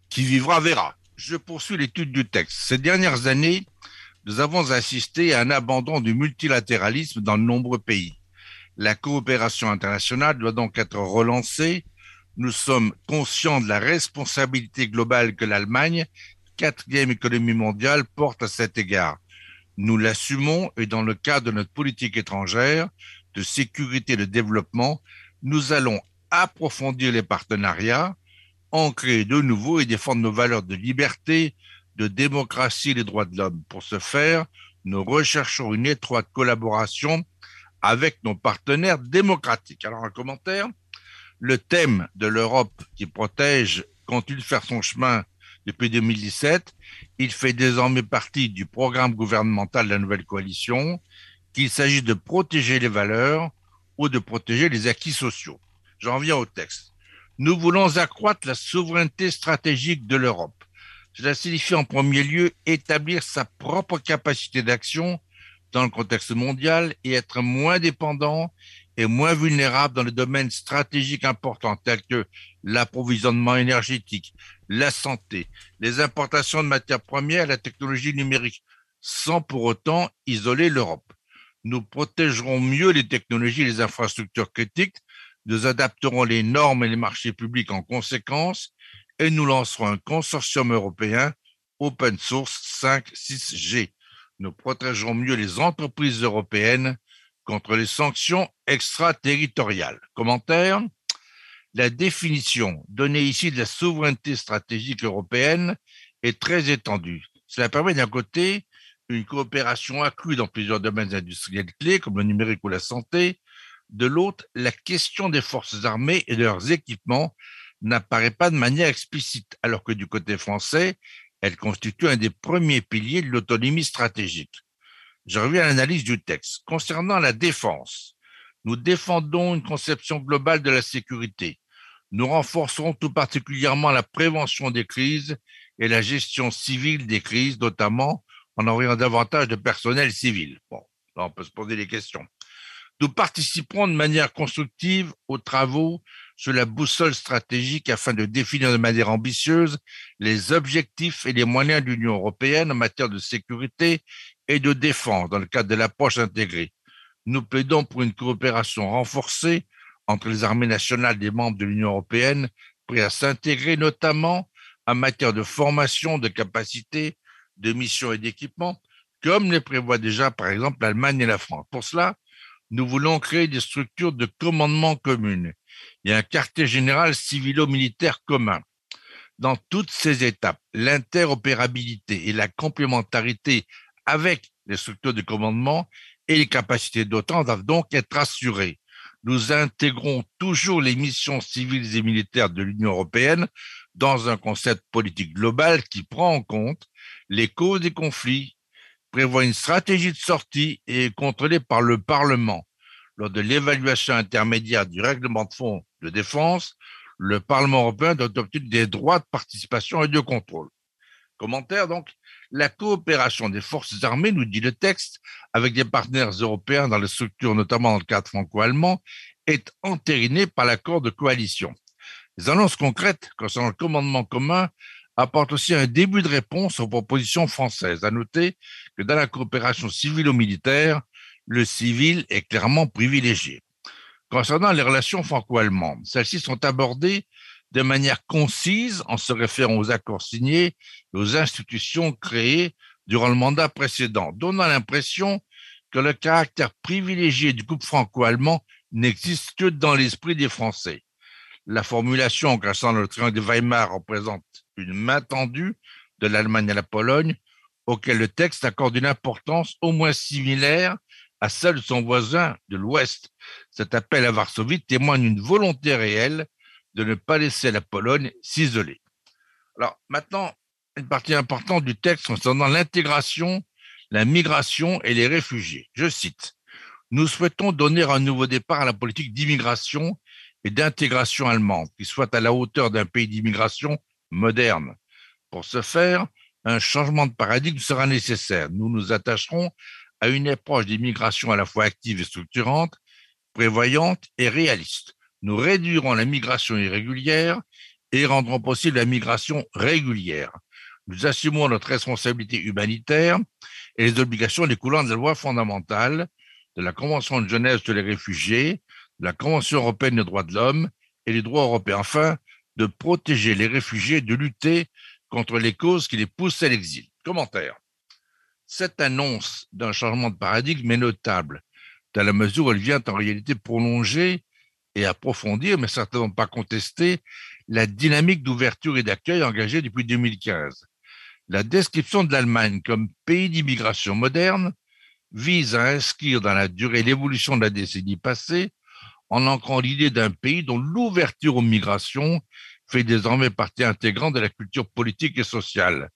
Qui vivra verra. Je poursuis l'étude du texte. Ces dernières années, nous avons assisté à un abandon du multilatéralisme dans de nombreux pays. La coopération internationale doit donc être relancée nous sommes conscients de la responsabilité globale que l'Allemagne, quatrième économie mondiale, porte à cet égard. Nous l'assumons et dans le cadre de notre politique étrangère, de sécurité et de développement, nous allons approfondir les partenariats, en créer de nouveaux et défendre nos valeurs de liberté, de démocratie et des droits de l'homme. Pour ce faire, nous recherchons une étroite collaboration avec nos partenaires démocratiques. Alors, un commentaire le thème de l'Europe qui protège continue de faire son chemin depuis 2017. Il fait désormais partie du programme gouvernemental de la nouvelle coalition, qu'il s'agisse de protéger les valeurs ou de protéger les acquis sociaux. J'en viens au texte. Nous voulons accroître la souveraineté stratégique de l'Europe. Cela signifie en premier lieu établir sa propre capacité d'action dans le contexte mondial et être moins dépendant moins vulnérable dans les domaines stratégiques importants tels que l'approvisionnement énergétique, la santé, les importations de matières premières, la technologie numérique, sans pour autant isoler l'Europe. Nous protégerons mieux les technologies et les infrastructures critiques, nous adapterons les normes et les marchés publics en conséquence et nous lancerons un consortium européen open source 5-6G. Nous protégerons mieux les entreprises européennes contre les sanctions extraterritoriales. Commentaire La définition donnée ici de la souveraineté stratégique européenne est très étendue. Cela permet d'un côté une coopération accrue dans plusieurs domaines industriels clés comme le numérique ou la santé, de l'autre, la question des forces armées et de leurs équipements n'apparaît pas de manière explicite, alors que du côté français, elle constitue un des premiers piliers de l'autonomie stratégique. Je reviens à l'analyse du texte. Concernant la défense, nous défendons une conception globale de la sécurité. Nous renforcerons tout particulièrement la prévention des crises et la gestion civile des crises, notamment en envoyant davantage de personnel civil. Bon, là, on peut se poser des questions. Nous participerons de manière constructive aux travaux sur la boussole stratégique afin de définir de manière ambitieuse les objectifs et les moyens de l'Union européenne en matière de sécurité et de défense dans le cadre de l'approche intégrée. Nous plaidons pour une coopération renforcée entre les armées nationales des membres de l'Union européenne, prêts à s'intégrer notamment en matière de formation, de capacité, de mission et d'équipement, comme les prévoit déjà par exemple l'Allemagne et la France. Pour cela, nous voulons créer des structures de commandement communes et un quartier général civilo-militaire commun. Dans toutes ces étapes, l'interopérabilité et la complémentarité avec les structures de commandement et les capacités d'OTAN doivent donc être assurées. Nous intégrons toujours les missions civiles et militaires de l'Union européenne dans un concept politique global qui prend en compte les causes des conflits prévoit une stratégie de sortie et est contrôlée par le Parlement. Lors de l'évaluation intermédiaire du règlement de fonds de défense, le Parlement européen doit obtenir des droits de participation et de contrôle. Commentaire donc, la coopération des forces armées, nous dit le texte, avec des partenaires européens dans les structures, notamment dans le cadre franco-allemand, est entérinée par l'accord de coalition. Les annonces concrètes concernant le commandement commun apporte aussi un début de réponse aux propositions françaises. À noter que dans la coopération civilo-militaire, le civil est clairement privilégié. Concernant les relations franco-allemandes, celles-ci sont abordées de manière concise en se référant aux accords signés et aux institutions créées durant le mandat précédent, donnant l'impression que le caractère privilégié du couple franco-allemand n'existe que dans l'esprit des Français. La formulation concernant le triangle de Weimar représente une main tendue de l'Allemagne à la Pologne, auquel le texte accorde une importance au moins similaire à celle de son voisin de l'Ouest. Cet appel à Varsovie témoigne d'une volonté réelle de ne pas laisser la Pologne s'isoler. Alors maintenant, une partie importante du texte concernant l'intégration, la migration et les réfugiés. Je cite, Nous souhaitons donner un nouveau départ à la politique d'immigration et d'intégration allemande, qui soit à la hauteur d'un pays d'immigration moderne. Pour ce faire, un changement de paradigme sera nécessaire. Nous nous attacherons à une approche d'immigration à la fois active et structurante, prévoyante et réaliste. Nous réduirons la migration irrégulière et rendrons possible la migration régulière. Nous assumons notre responsabilité humanitaire et les obligations découlant de la loi fondamentale, de la Convention de Genève sur les réfugiés, de la Convention européenne des droits de l'homme et les droits européens. Enfin, de protéger les réfugiés, de lutter contre les causes qui les poussent à l'exil. Commentaire. Cette annonce d'un changement de paradigme est notable, dans la mesure où elle vient en réalité prolonger et approfondir, mais certainement pas contester, la dynamique d'ouverture et d'accueil engagée depuis 2015. La description de l'Allemagne comme pays d'immigration moderne vise à inscrire dans la durée l'évolution de la décennie passée en ancrant l'idée d'un pays dont l'ouverture aux migrations fait désormais partie intégrante de la culture politique et sociale.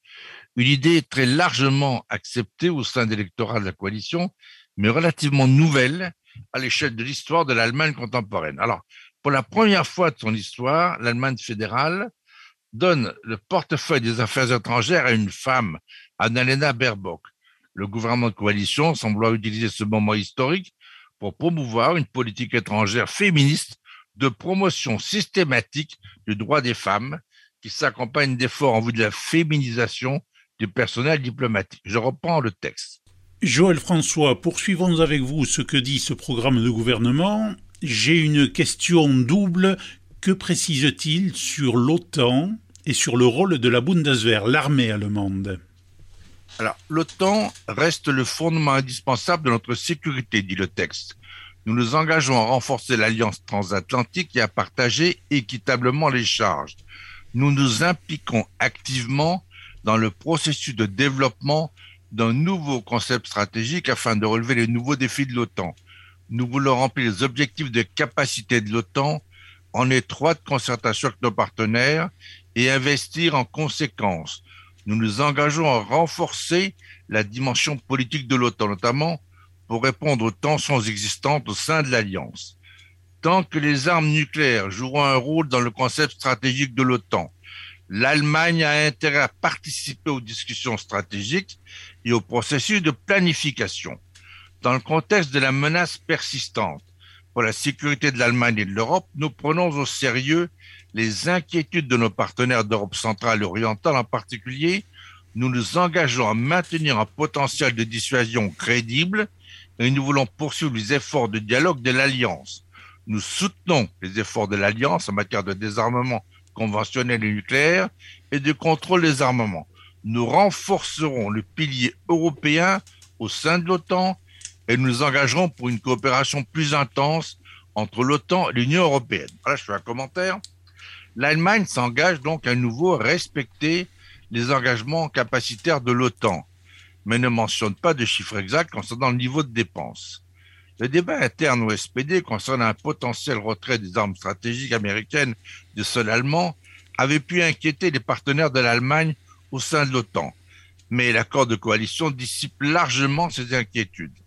Une idée très largement acceptée au sein de l'électorat de la coalition, mais relativement nouvelle à l'échelle de l'histoire de l'Allemagne contemporaine. Alors, Pour la première fois de son histoire, l'Allemagne fédérale donne le portefeuille des affaires étrangères à une femme, Annalena Baerbock. Le gouvernement de coalition semble utiliser ce moment historique pour promouvoir une politique étrangère féministe de promotion systématique du droit des femmes qui s'accompagne d'efforts en vue de la féminisation du personnel diplomatique. Je reprends le texte. Joël François, poursuivons avec vous ce que dit ce programme de gouvernement. J'ai une question double. Que précise-t-il sur l'OTAN et sur le rôle de la Bundeswehr, l'armée allemande? Alors, l'OTAN reste le fondement indispensable de notre sécurité, dit le texte. Nous nous engageons à renforcer l'alliance transatlantique et à partager équitablement les charges. Nous nous impliquons activement dans le processus de développement d'un nouveau concept stratégique afin de relever les nouveaux défis de l'OTAN. Nous voulons remplir les objectifs de capacité de l'OTAN en étroite concertation avec nos partenaires et investir en conséquence. Nous nous engageons à renforcer la dimension politique de l'OTAN, notamment pour répondre aux tensions existantes au sein de l'Alliance. Tant que les armes nucléaires joueront un rôle dans le concept stratégique de l'OTAN, l'Allemagne a intérêt à participer aux discussions stratégiques et au processus de planification. Dans le contexte de la menace persistante pour la sécurité de l'Allemagne et de l'Europe, nous prenons au sérieux les inquiétudes de nos partenaires d'Europe centrale et orientale en particulier. Nous nous engageons à maintenir un potentiel de dissuasion crédible et nous voulons poursuivre les efforts de dialogue de l'Alliance. Nous soutenons les efforts de l'Alliance en matière de désarmement conventionnel et nucléaire et de contrôle des armements. Nous renforcerons le pilier européen au sein de l'OTAN et nous nous engagerons pour une coopération plus intense entre l'OTAN et l'Union européenne. Voilà, je fais un commentaire. L'Allemagne s'engage donc à nouveau à respecter les engagements capacitaires de l'OTAN, mais ne mentionne pas de chiffres exacts concernant le niveau de dépenses. Le débat interne au SPD concernant un potentiel retrait des armes stratégiques américaines du sol allemand avait pu inquiéter les partenaires de l'Allemagne au sein de l'OTAN, mais l'accord de coalition dissipe largement ces inquiétudes.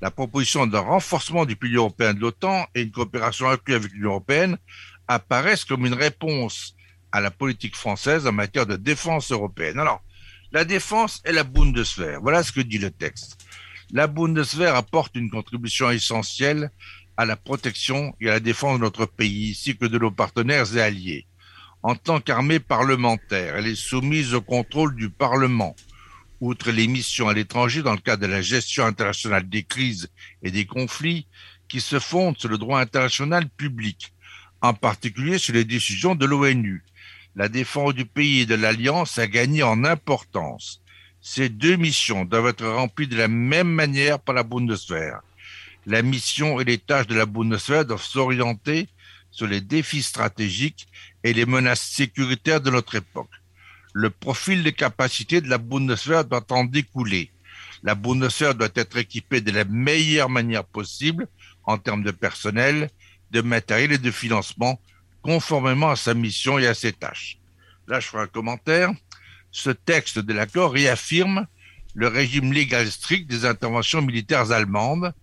La proposition d'un renforcement du pilier européen de l'OTAN et une coopération accrue avec l'Union européenne apparaissent comme une réponse à la politique française en matière de défense européenne. Alors, la défense est la Bundeswehr. Voilà ce que dit le texte. La Bundeswehr apporte une contribution essentielle à la protection et à la défense de notre pays, ainsi que de nos partenaires et alliés. En tant qu'armée parlementaire, elle est soumise au contrôle du Parlement. Outre les missions à l'étranger dans le cadre de la gestion internationale des crises et des conflits qui se fondent sur le droit international public, en particulier sur les décisions de l'ONU. La défense du pays et de l'Alliance a gagné en importance. Ces deux missions doivent être remplies de la même manière par la Bundeswehr. La mission et les tâches de la Bundeswehr doivent s'orienter sur les défis stratégiques et les menaces sécuritaires de notre époque. Le profil des capacités de la Bundeswehr doit en découler. La Bundeswehr doit être équipée de la meilleure manière possible en termes de personnel, de matériel et de financement, conformément à sa mission et à ses tâches. Là, je ferai un commentaire ce texte de l'accord réaffirme le régime légal strict des interventions militaires allemandes,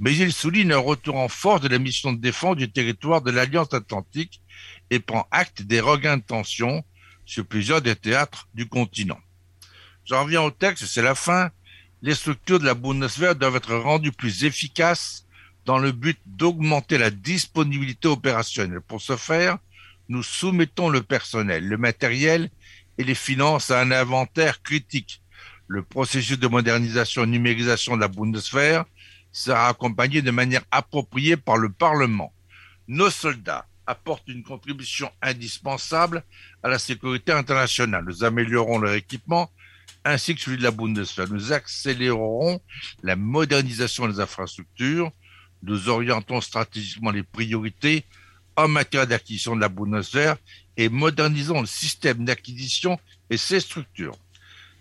mais il souligne un retour en force de la mission de défense du territoire de l'Alliance atlantique et prend acte des regains de tension sur plusieurs des théâtres du continent. J'en reviens au texte, c'est la fin. Les structures de la Bundeswehr doivent être rendues plus efficaces dans le but d'augmenter la disponibilité opérationnelle. Pour ce faire, nous soumettons le personnel, le matériel et les finances à un inventaire critique. Le processus de modernisation et numérisation de la Bundeswehr sera accompagné de manière appropriée par le Parlement. Nos soldats apportent une contribution indispensable à la sécurité internationale. Nous améliorons leur équipement ainsi que celui de la Bundeswehr. Nous accélérerons la modernisation des infrastructures. Nous orientons stratégiquement les priorités en matière d'acquisition de la Bundeswehr et modernisons le système d'acquisition et ses structures.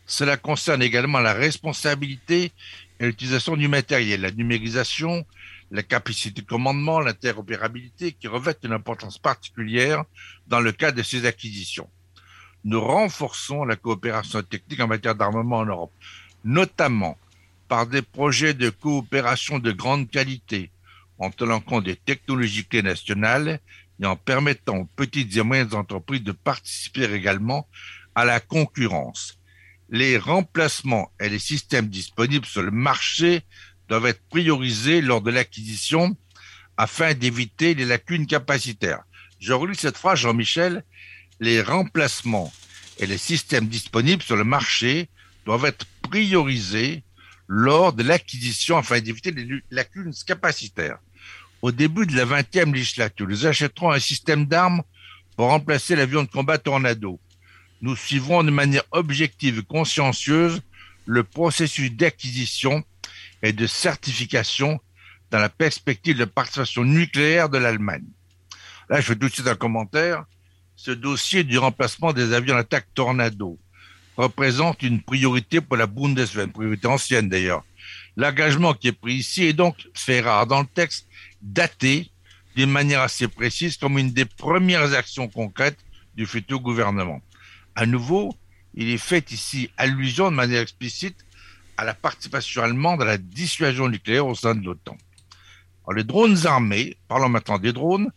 Cela concerne également la responsabilité et l'utilisation du matériel, la numérisation, la capacité de commandement, l'interopérabilité qui revêtent une importance particulière dans le cadre de ces acquisitions. Nous renforçons la coopération technique en matière d'armement en Europe, notamment par des projets de coopération de grande qualité en tenant compte des technologies clés nationales et en permettant aux petites et moyennes entreprises de participer également à la concurrence. Les remplacements et les systèmes disponibles sur le marché doivent être priorisés lors de l'acquisition afin d'éviter les lacunes capacitaires. Je relis cette phrase, Jean-Michel. Les remplacements et les systèmes disponibles sur le marché doivent être priorisés lors de l'acquisition afin d'éviter les lacunes capacitaires. Au début de la 20e législature, nous achèterons un système d'armes pour remplacer l'avion de combat Tornado. Nous suivrons de manière objective et consciencieuse le processus d'acquisition et de certification dans la perspective de participation nucléaire de l'Allemagne. Là, je fais tout de suite un commentaire. Ce dossier du remplacement des avions d'attaque Tornado représente une priorité pour la Bundeswehr, une priorité ancienne d'ailleurs. L'engagement qui est pris ici est donc fait rare dans le texte, daté d'une manière assez précise comme une des premières actions concrètes du futur gouvernement. À nouveau, il est fait ici allusion de manière explicite à la participation allemande à la dissuasion nucléaire au sein de l'OTAN. Les drones armés, parlons maintenant des drones,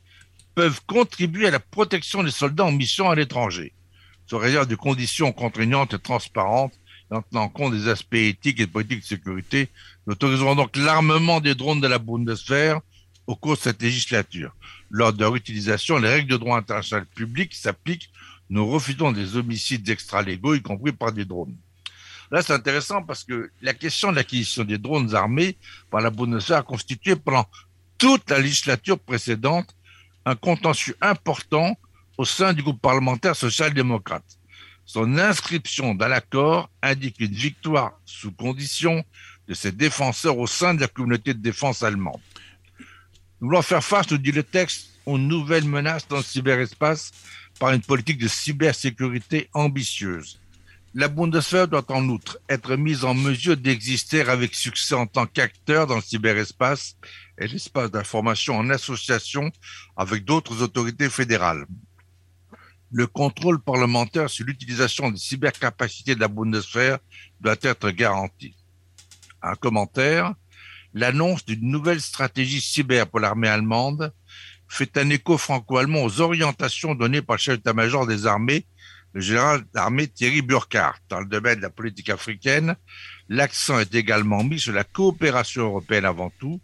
peuvent contribuer à la protection des soldats en mission à l'étranger, sous réserve de conditions contraignantes et transparentes, en tenant compte des aspects éthiques et politiques de sécurité. Nous autoriserons donc l'armement des drones de la Bundeswehr au cours de cette législature. Lors de leur utilisation, les règles de droit international public s'appliquent. Nous refusons des homicides extra-légaux, y compris par des drones. Là, c'est intéressant parce que la question de l'acquisition des drones armés par la Bundeswehr a constitué pendant toute la législature précédente un contentieux important au sein du groupe parlementaire social-démocrate. Son inscription dans l'accord indique une victoire sous condition de ses défenseurs au sein de la communauté de défense allemande. Nous voulons faire face, nous dit le texte, aux nouvelles menaces dans le cyberespace par une politique de cybersécurité ambitieuse. La Bundeswehr doit en outre être mise en mesure d'exister avec succès en tant qu'acteur dans le cyberespace et l'espace d'information en association avec d'autres autorités fédérales. Le contrôle parlementaire sur l'utilisation des cybercapacités de la Bundeswehr doit être garanti. Un commentaire, l'annonce d'une nouvelle stratégie cyber pour l'armée allemande fait un écho franco-allemand aux orientations données par le chef d'état-major des armées le général d'armée Thierry Burkhardt. Dans le domaine de la politique africaine, l'accent est également mis sur la coopération européenne avant tout,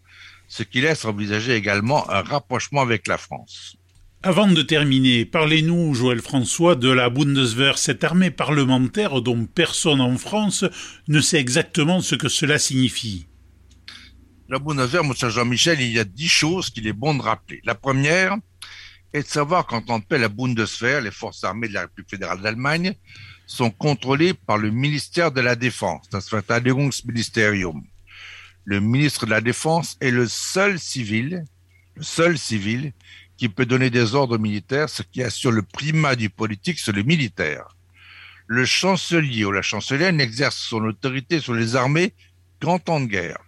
ce qui laisse envisager également un rapprochement avec la France. Avant de terminer, parlez-nous, Joël François, de la Bundeswehr, cette armée parlementaire dont personne en France ne sait exactement ce que cela signifie. La Bundeswehr, monsieur Jean-Michel, il y a dix choses qu'il est bon de rappeler. La première, et de savoir qu'en tant que la Bundeswehr, les forces armées de la République fédérale d'Allemagne, sont contrôlées par le ministère de la Défense, das Verteidigungsministerium. Le ministre de la Défense est le seul civil, le seul civil qui peut donner des ordres militaires, ce qui assure le primat du politique sur le militaire. Le chancelier ou la chancelière n'exerce son autorité sur les armées qu'en temps de guerre.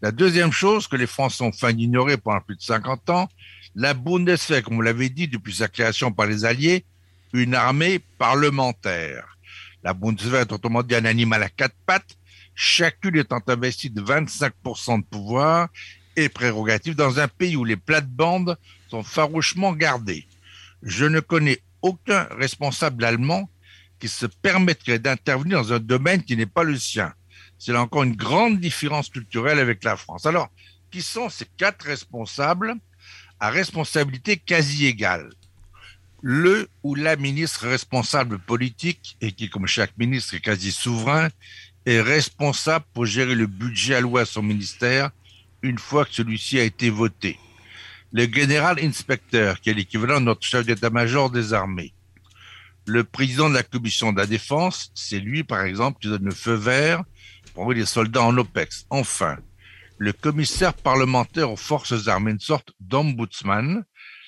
La deuxième chose que les Français ont faim d'ignorer pendant plus de 50 ans, la Bundeswehr, comme vous l'avez dit, depuis sa création par les Alliés, une armée parlementaire. La Bundeswehr est autrement dit un animal à quatre pattes, chacune étant investie de 25% de pouvoir et prérogatives dans un pays où les plates-bandes sont farouchement gardées. Je ne connais aucun responsable allemand qui se permettrait d'intervenir dans un domaine qui n'est pas le sien. C'est là encore une grande différence culturelle avec la France. Alors, qui sont ces quatre responsables à responsabilité quasi égale? Le ou la ministre responsable politique, et qui, comme chaque ministre, est quasi souverain, est responsable pour gérer le budget alloué à son ministère une fois que celui-ci a été voté. Le général inspecteur, qui est l'équivalent de notre chef d'état-major des armées. Le président de la commission de la défense, c'est lui, par exemple, qui donne le feu vert pour envoyer les soldats en OPEX. Enfin, le commissaire parlementaire aux forces armées, une sorte d'ombudsman.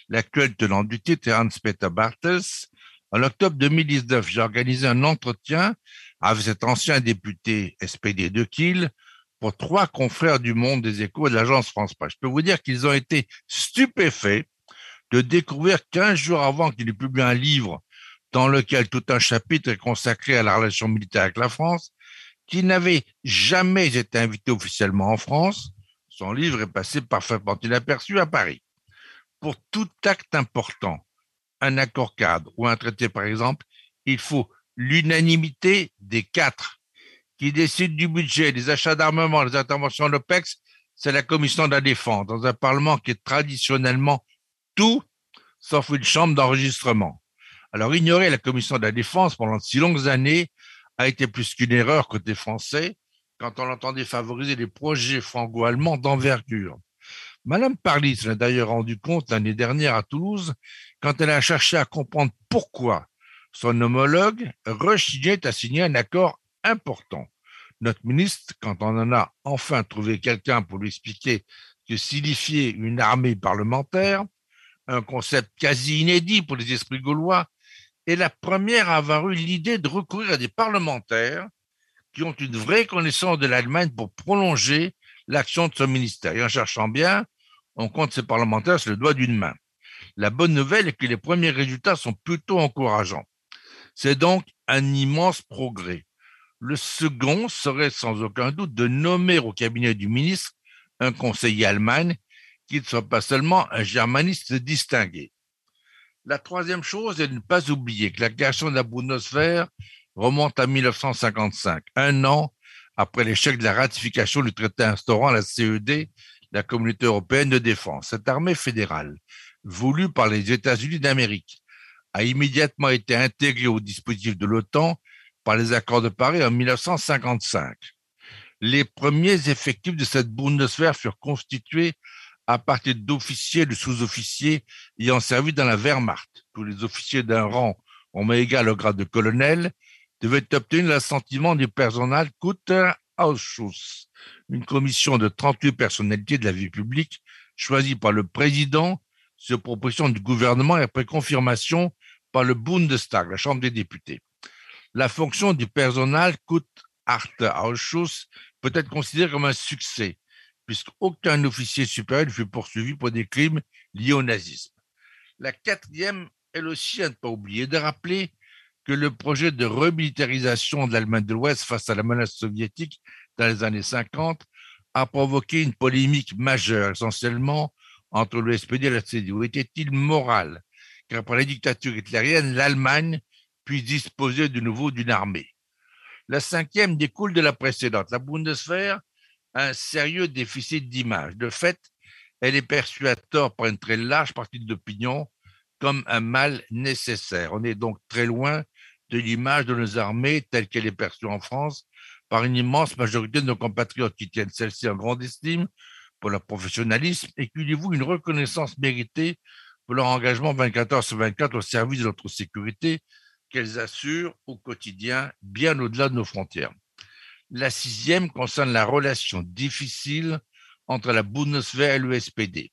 L'actuel tenant du titre Hans-Peter Bartels. En octobre 2019, j'ai organisé un entretien avec cet ancien député SPD de Kiel pour trois confrères du monde des échos de l'agence France Presse. Je peux vous dire qu'ils ont été stupéfaits de découvrir 15 jours avant qu'il ait publié un livre dans lequel tout un chapitre est consacré à la relation militaire avec la France, qui n'avait jamais été invité officiellement en France, Son livre est passé parfaitement inaperçu à Paris. Pour tout acte important, un accord cadre ou un traité par exemple, il faut l'unanimité des quatre qui décident du budget, des achats d'armement, des interventions de l'OPEX, c'est la commission de la défense, dans un Parlement qui est traditionnellement tout sauf une chambre d'enregistrement. Alors ignorer la commission de la défense pendant si longues années a été plus qu'une erreur côté français quand on entendait favoriser des projets franco-allemands d'envergure. Madame Parlis l'a d'ailleurs rendu compte l'année dernière à Toulouse quand elle a cherché à comprendre pourquoi son homologue rechignait à signer un accord important. Notre ministre, quand on en a enfin trouvé quelqu'un pour lui expliquer que signifiait une armée parlementaire, un concept quasi inédit pour les esprits gaulois, est la première à avoir eu l'idée de recourir à des parlementaires qui ont une vraie connaissance de l'Allemagne pour prolonger l'action de son ministère. Et en cherchant bien, on compte ces parlementaires sur le doigt d'une main. La bonne nouvelle est que les premiers résultats sont plutôt encourageants. C'est donc un immense progrès. Le second serait sans aucun doute de nommer au cabinet du ministre un conseiller allemand qui ne soit pas seulement un germaniste distingué. La troisième chose est de ne pas oublier que la création de la Bundeswehr remonte à 1955, un an après l'échec de la ratification du traité instaurant la CED, la Communauté européenne de défense. Cette armée fédérale, voulue par les États-Unis d'Amérique, a immédiatement été intégrée au dispositif de l'OTAN par les accords de Paris en 1955. Les premiers effectifs de cette Bundeswehr furent constitués à partir d'officiers de sous-officiers ayant servi dans la Wehrmacht. Tous les officiers d'un rang au égal au grade de colonel devaient obtenir l'assentiment du personnel Ausschuss, une commission de 38 personnalités de la vie publique choisie par le président sur proposition du gouvernement et après confirmation par le Bundestag, la Chambre des députés. La fonction du personnel Ausschuss peut être considérée comme un succès puisqu'aucun officier supérieur ne fut poursuivi pour des crimes liés au nazisme. La quatrième, elle aussi, à ne pas oublier, de rappeler que le projet de remilitarisation de l'Allemagne de l'Ouest face à la menace soviétique dans les années 50 a provoqué une polémique majeure, essentiellement entre le SPD et la CDU. Était-il moral qu'après la dictature hitlérienne, l'Allemagne puisse disposer de nouveau d'une armée? La cinquième découle de la précédente. La Bundeswehr un sérieux déficit d'image. De fait, elle est perçue à tort par une très large partie de l'opinion comme un mal nécessaire. On est donc très loin de l'image de nos armées telle qu'elle est perçue en France par une immense majorité de nos compatriotes qui tiennent celle-ci en grande estime pour leur professionnalisme et qui lui vouent une reconnaissance méritée pour leur engagement 24 heures sur 24 au service de notre sécurité qu'elles assurent au quotidien bien au-delà de nos frontières. La sixième concerne la relation difficile entre la Bundeswehr et le SPD.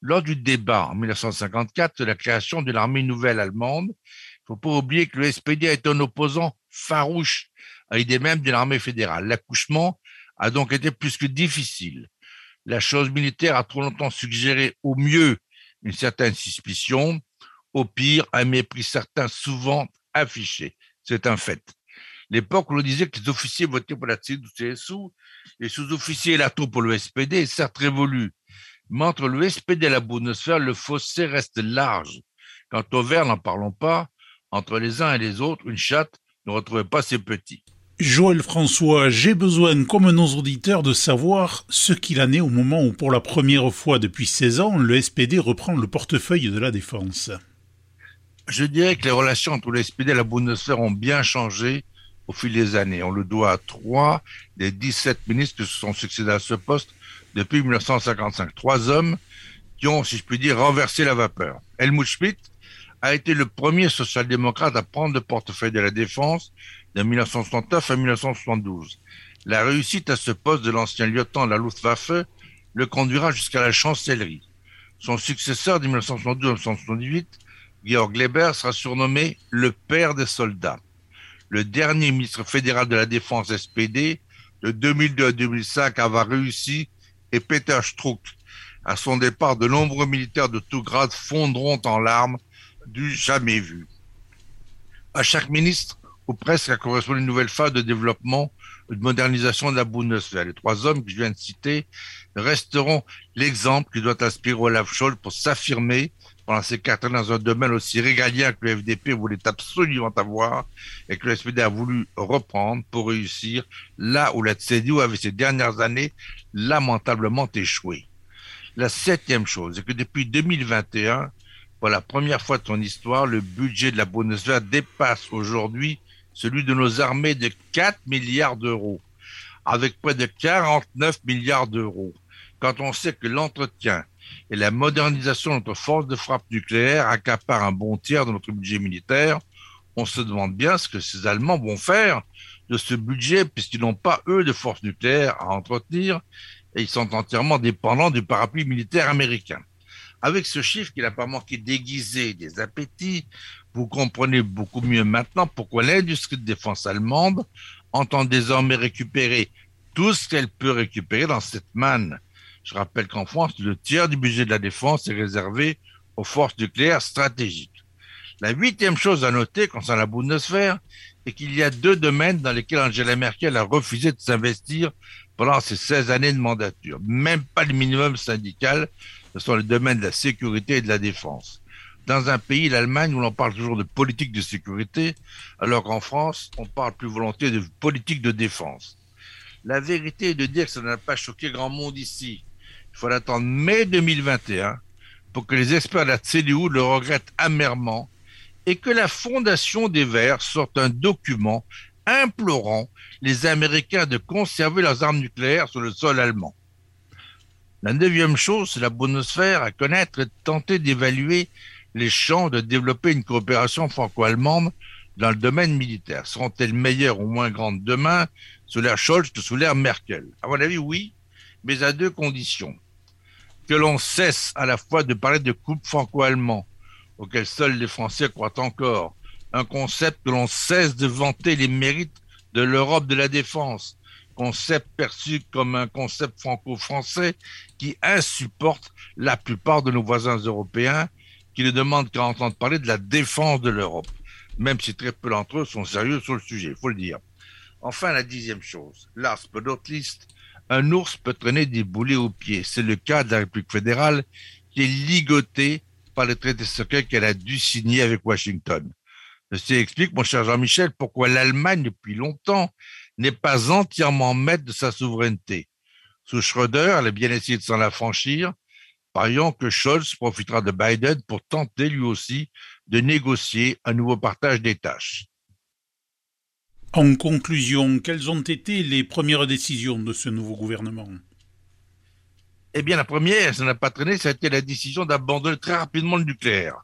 Lors du débat en 1954 de la création de l'armée nouvelle allemande, il ne faut pas oublier que le SPD est un opposant farouche à l'idée même de l'armée fédérale. L'accouchement a donc été plus que difficile. La chose militaire a trop longtemps suggéré au mieux une certaine suspicion, au pire un mépris certain souvent affiché. C'est un fait l'époque où l'on disait que les officiers votaient pour la CSU, les sous-officiers et la troupe pour le SPD est certes révolu. Mais entre le SPD et la Bundeswehr, le fossé reste large. Quant au vert, n'en parlons pas. Entre les uns et les autres, une chatte ne retrouvait pas ses petits. Joël François, j'ai besoin, comme nos auditeurs, de savoir ce qu'il en est au moment où, pour la première fois depuis 16 ans, le SPD reprend le portefeuille de la défense. Je dirais que les relations entre le SPD et la Bundeswehr ont bien changé au fil des années. On le doit à trois des 17 ministres qui se sont succédés à ce poste depuis 1955. Trois hommes qui ont, si je puis dire, renversé la vapeur. Helmut Schmidt a été le premier social-démocrate à prendre le portefeuille de la défense de 1969 à 1972. La réussite à ce poste de l'ancien lieutenant de la Luftwaffe le conduira jusqu'à la chancellerie. Son successeur de 1972 à 1978, Georg Leber, sera surnommé le père des soldats le dernier ministre fédéral de la Défense SPD, de 2002 à 2005, avoir réussi et Peter Struck. À son départ, de nombreux militaires de tout grade fondront en larmes du jamais vu. À chaque ministre, ou presque, a correspondu une nouvelle phase de développement une modernisation de la Bundeswehr. Les trois hommes que je viens de citer resteront l'exemple qui doit inspirer Olaf Scholz pour s'affirmer pendant ces quatre dans un domaine aussi régalien que le FDP voulait absolument avoir et que le SPD a voulu reprendre pour réussir là où la CDU avait ces dernières années lamentablement échoué. La septième chose est que depuis 2021, pour la première fois de son histoire, le budget de la Bundeswehr dépasse aujourd'hui celui de nos armées de 4 milliards d'euros, avec près de 49 milliards d'euros. Quand on sait que l'entretien et la modernisation de notre force de frappe nucléaire accaparent un bon tiers de notre budget militaire, on se demande bien ce que ces Allemands vont faire de ce budget puisqu'ils n'ont pas, eux, de force nucléaire à entretenir et ils sont entièrement dépendants du parapluie militaire américain. Avec ce chiffre qui n'a pas manqué d'aiguiser des appétits, vous comprenez beaucoup mieux maintenant pourquoi l'industrie de défense allemande entend désormais récupérer tout ce qu'elle peut récupérer dans cette manne. Je rappelle qu'en France, le tiers du budget de la défense est réservé aux forces nucléaires stratégiques. La huitième chose à noter concernant la Bundeswehr est qu'il y a deux domaines dans lesquels Angela Merkel a refusé de s'investir pendant ces 16 années de mandature. Même pas le minimum syndical, ce sont les domaines de la sécurité et de la défense. Dans un pays, l'Allemagne, où l'on parle toujours de politique de sécurité, alors qu'en France, on parle plus volontiers de politique de défense. La vérité est de dire que ça n'a pas choqué grand monde ici. Il faut attendre mai 2021 pour que les experts de la CDU le regrettent amèrement et que la Fondation des Verts sorte un document implorant les Américains de conserver leurs armes nucléaires sur le sol allemand. La neuvième chose, c'est la Bundeswehr à connaître et de tenter d'évaluer les chances de développer une coopération franco-allemande dans le domaine militaire. Seront-elles meilleures ou moins grandes demain sous l'ère Scholz que sous l'ère Merkel? À mon avis, oui, mais à deux conditions. Que l'on cesse à la fois de parler de couple franco-allemand, auquel seuls les Français croient encore, un concept que l'on cesse de vanter les mérites de l'Europe de la défense, concept perçu comme un concept franco-français qui insupporte la plupart de nos voisins européens qui ne demandent qu'à entendre parler de la défense de l'Europe, même si très peu d'entre eux sont sérieux sur le sujet, il faut le dire. Enfin, la dixième chose, last but not least, un ours peut traîner des boulets aux pieds. C'est le cas de la République fédérale qui est ligotée par le traité secret qu'elle a dû signer avec Washington. Ceci explique, mon cher Jean-Michel, pourquoi l'Allemagne, depuis longtemps, n'est pas entièrement maître de sa souveraineté. Sous Schröder, elle a bien essayé de s'en affranchir, pariant que Scholz profitera de Biden pour tenter lui aussi de négocier un nouveau partage des tâches. En conclusion, quelles ont été les premières décisions de ce nouveau gouvernement? Eh bien, la première, ça n'a pas traîné, ça a été la décision d'abandonner très rapidement le nucléaire.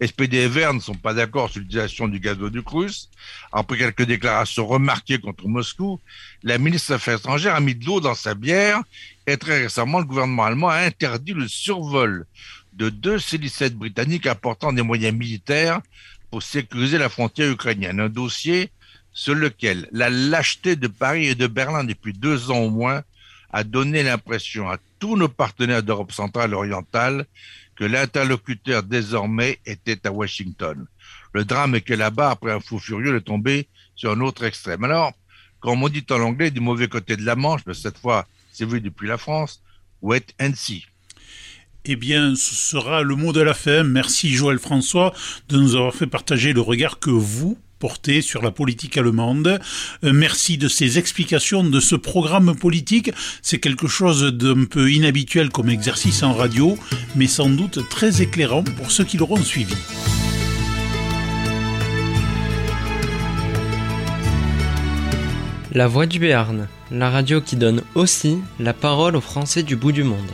SPD et Vert ne sont pas d'accord sur l'utilisation du gazoduc russe. Après quelques déclarations remarquées contre Moscou, la ministre des Affaires étrangères a mis de l'eau dans sa bière et très récemment, le gouvernement allemand a interdit le survol de deux C-17 britanniques apportant des moyens militaires pour sécuriser la frontière ukrainienne. Un dossier sur lequel la lâcheté de Paris et de Berlin depuis deux ans au moins a donné l'impression à tous nos partenaires d'Europe centrale et orientale que l'interlocuteur désormais était à Washington. Le drame est que là-bas, après un fou furieux, est tombé sur un autre extrême. Alors, comme on dit en anglais, du mauvais côté de la Manche, mais cette fois, c'est vu depuis la France, wait and see. Eh bien, ce sera le mot de la fin. Merci Joël François de nous avoir fait partager le regard que vous, porté sur la politique allemande. Euh, merci de ces explications de ce programme politique. C'est quelque chose d'un peu inhabituel comme exercice en radio, mais sans doute très éclairant pour ceux qui l'auront suivi. La Voix du Béarn, la radio qui donne aussi la parole aux Français du bout du monde.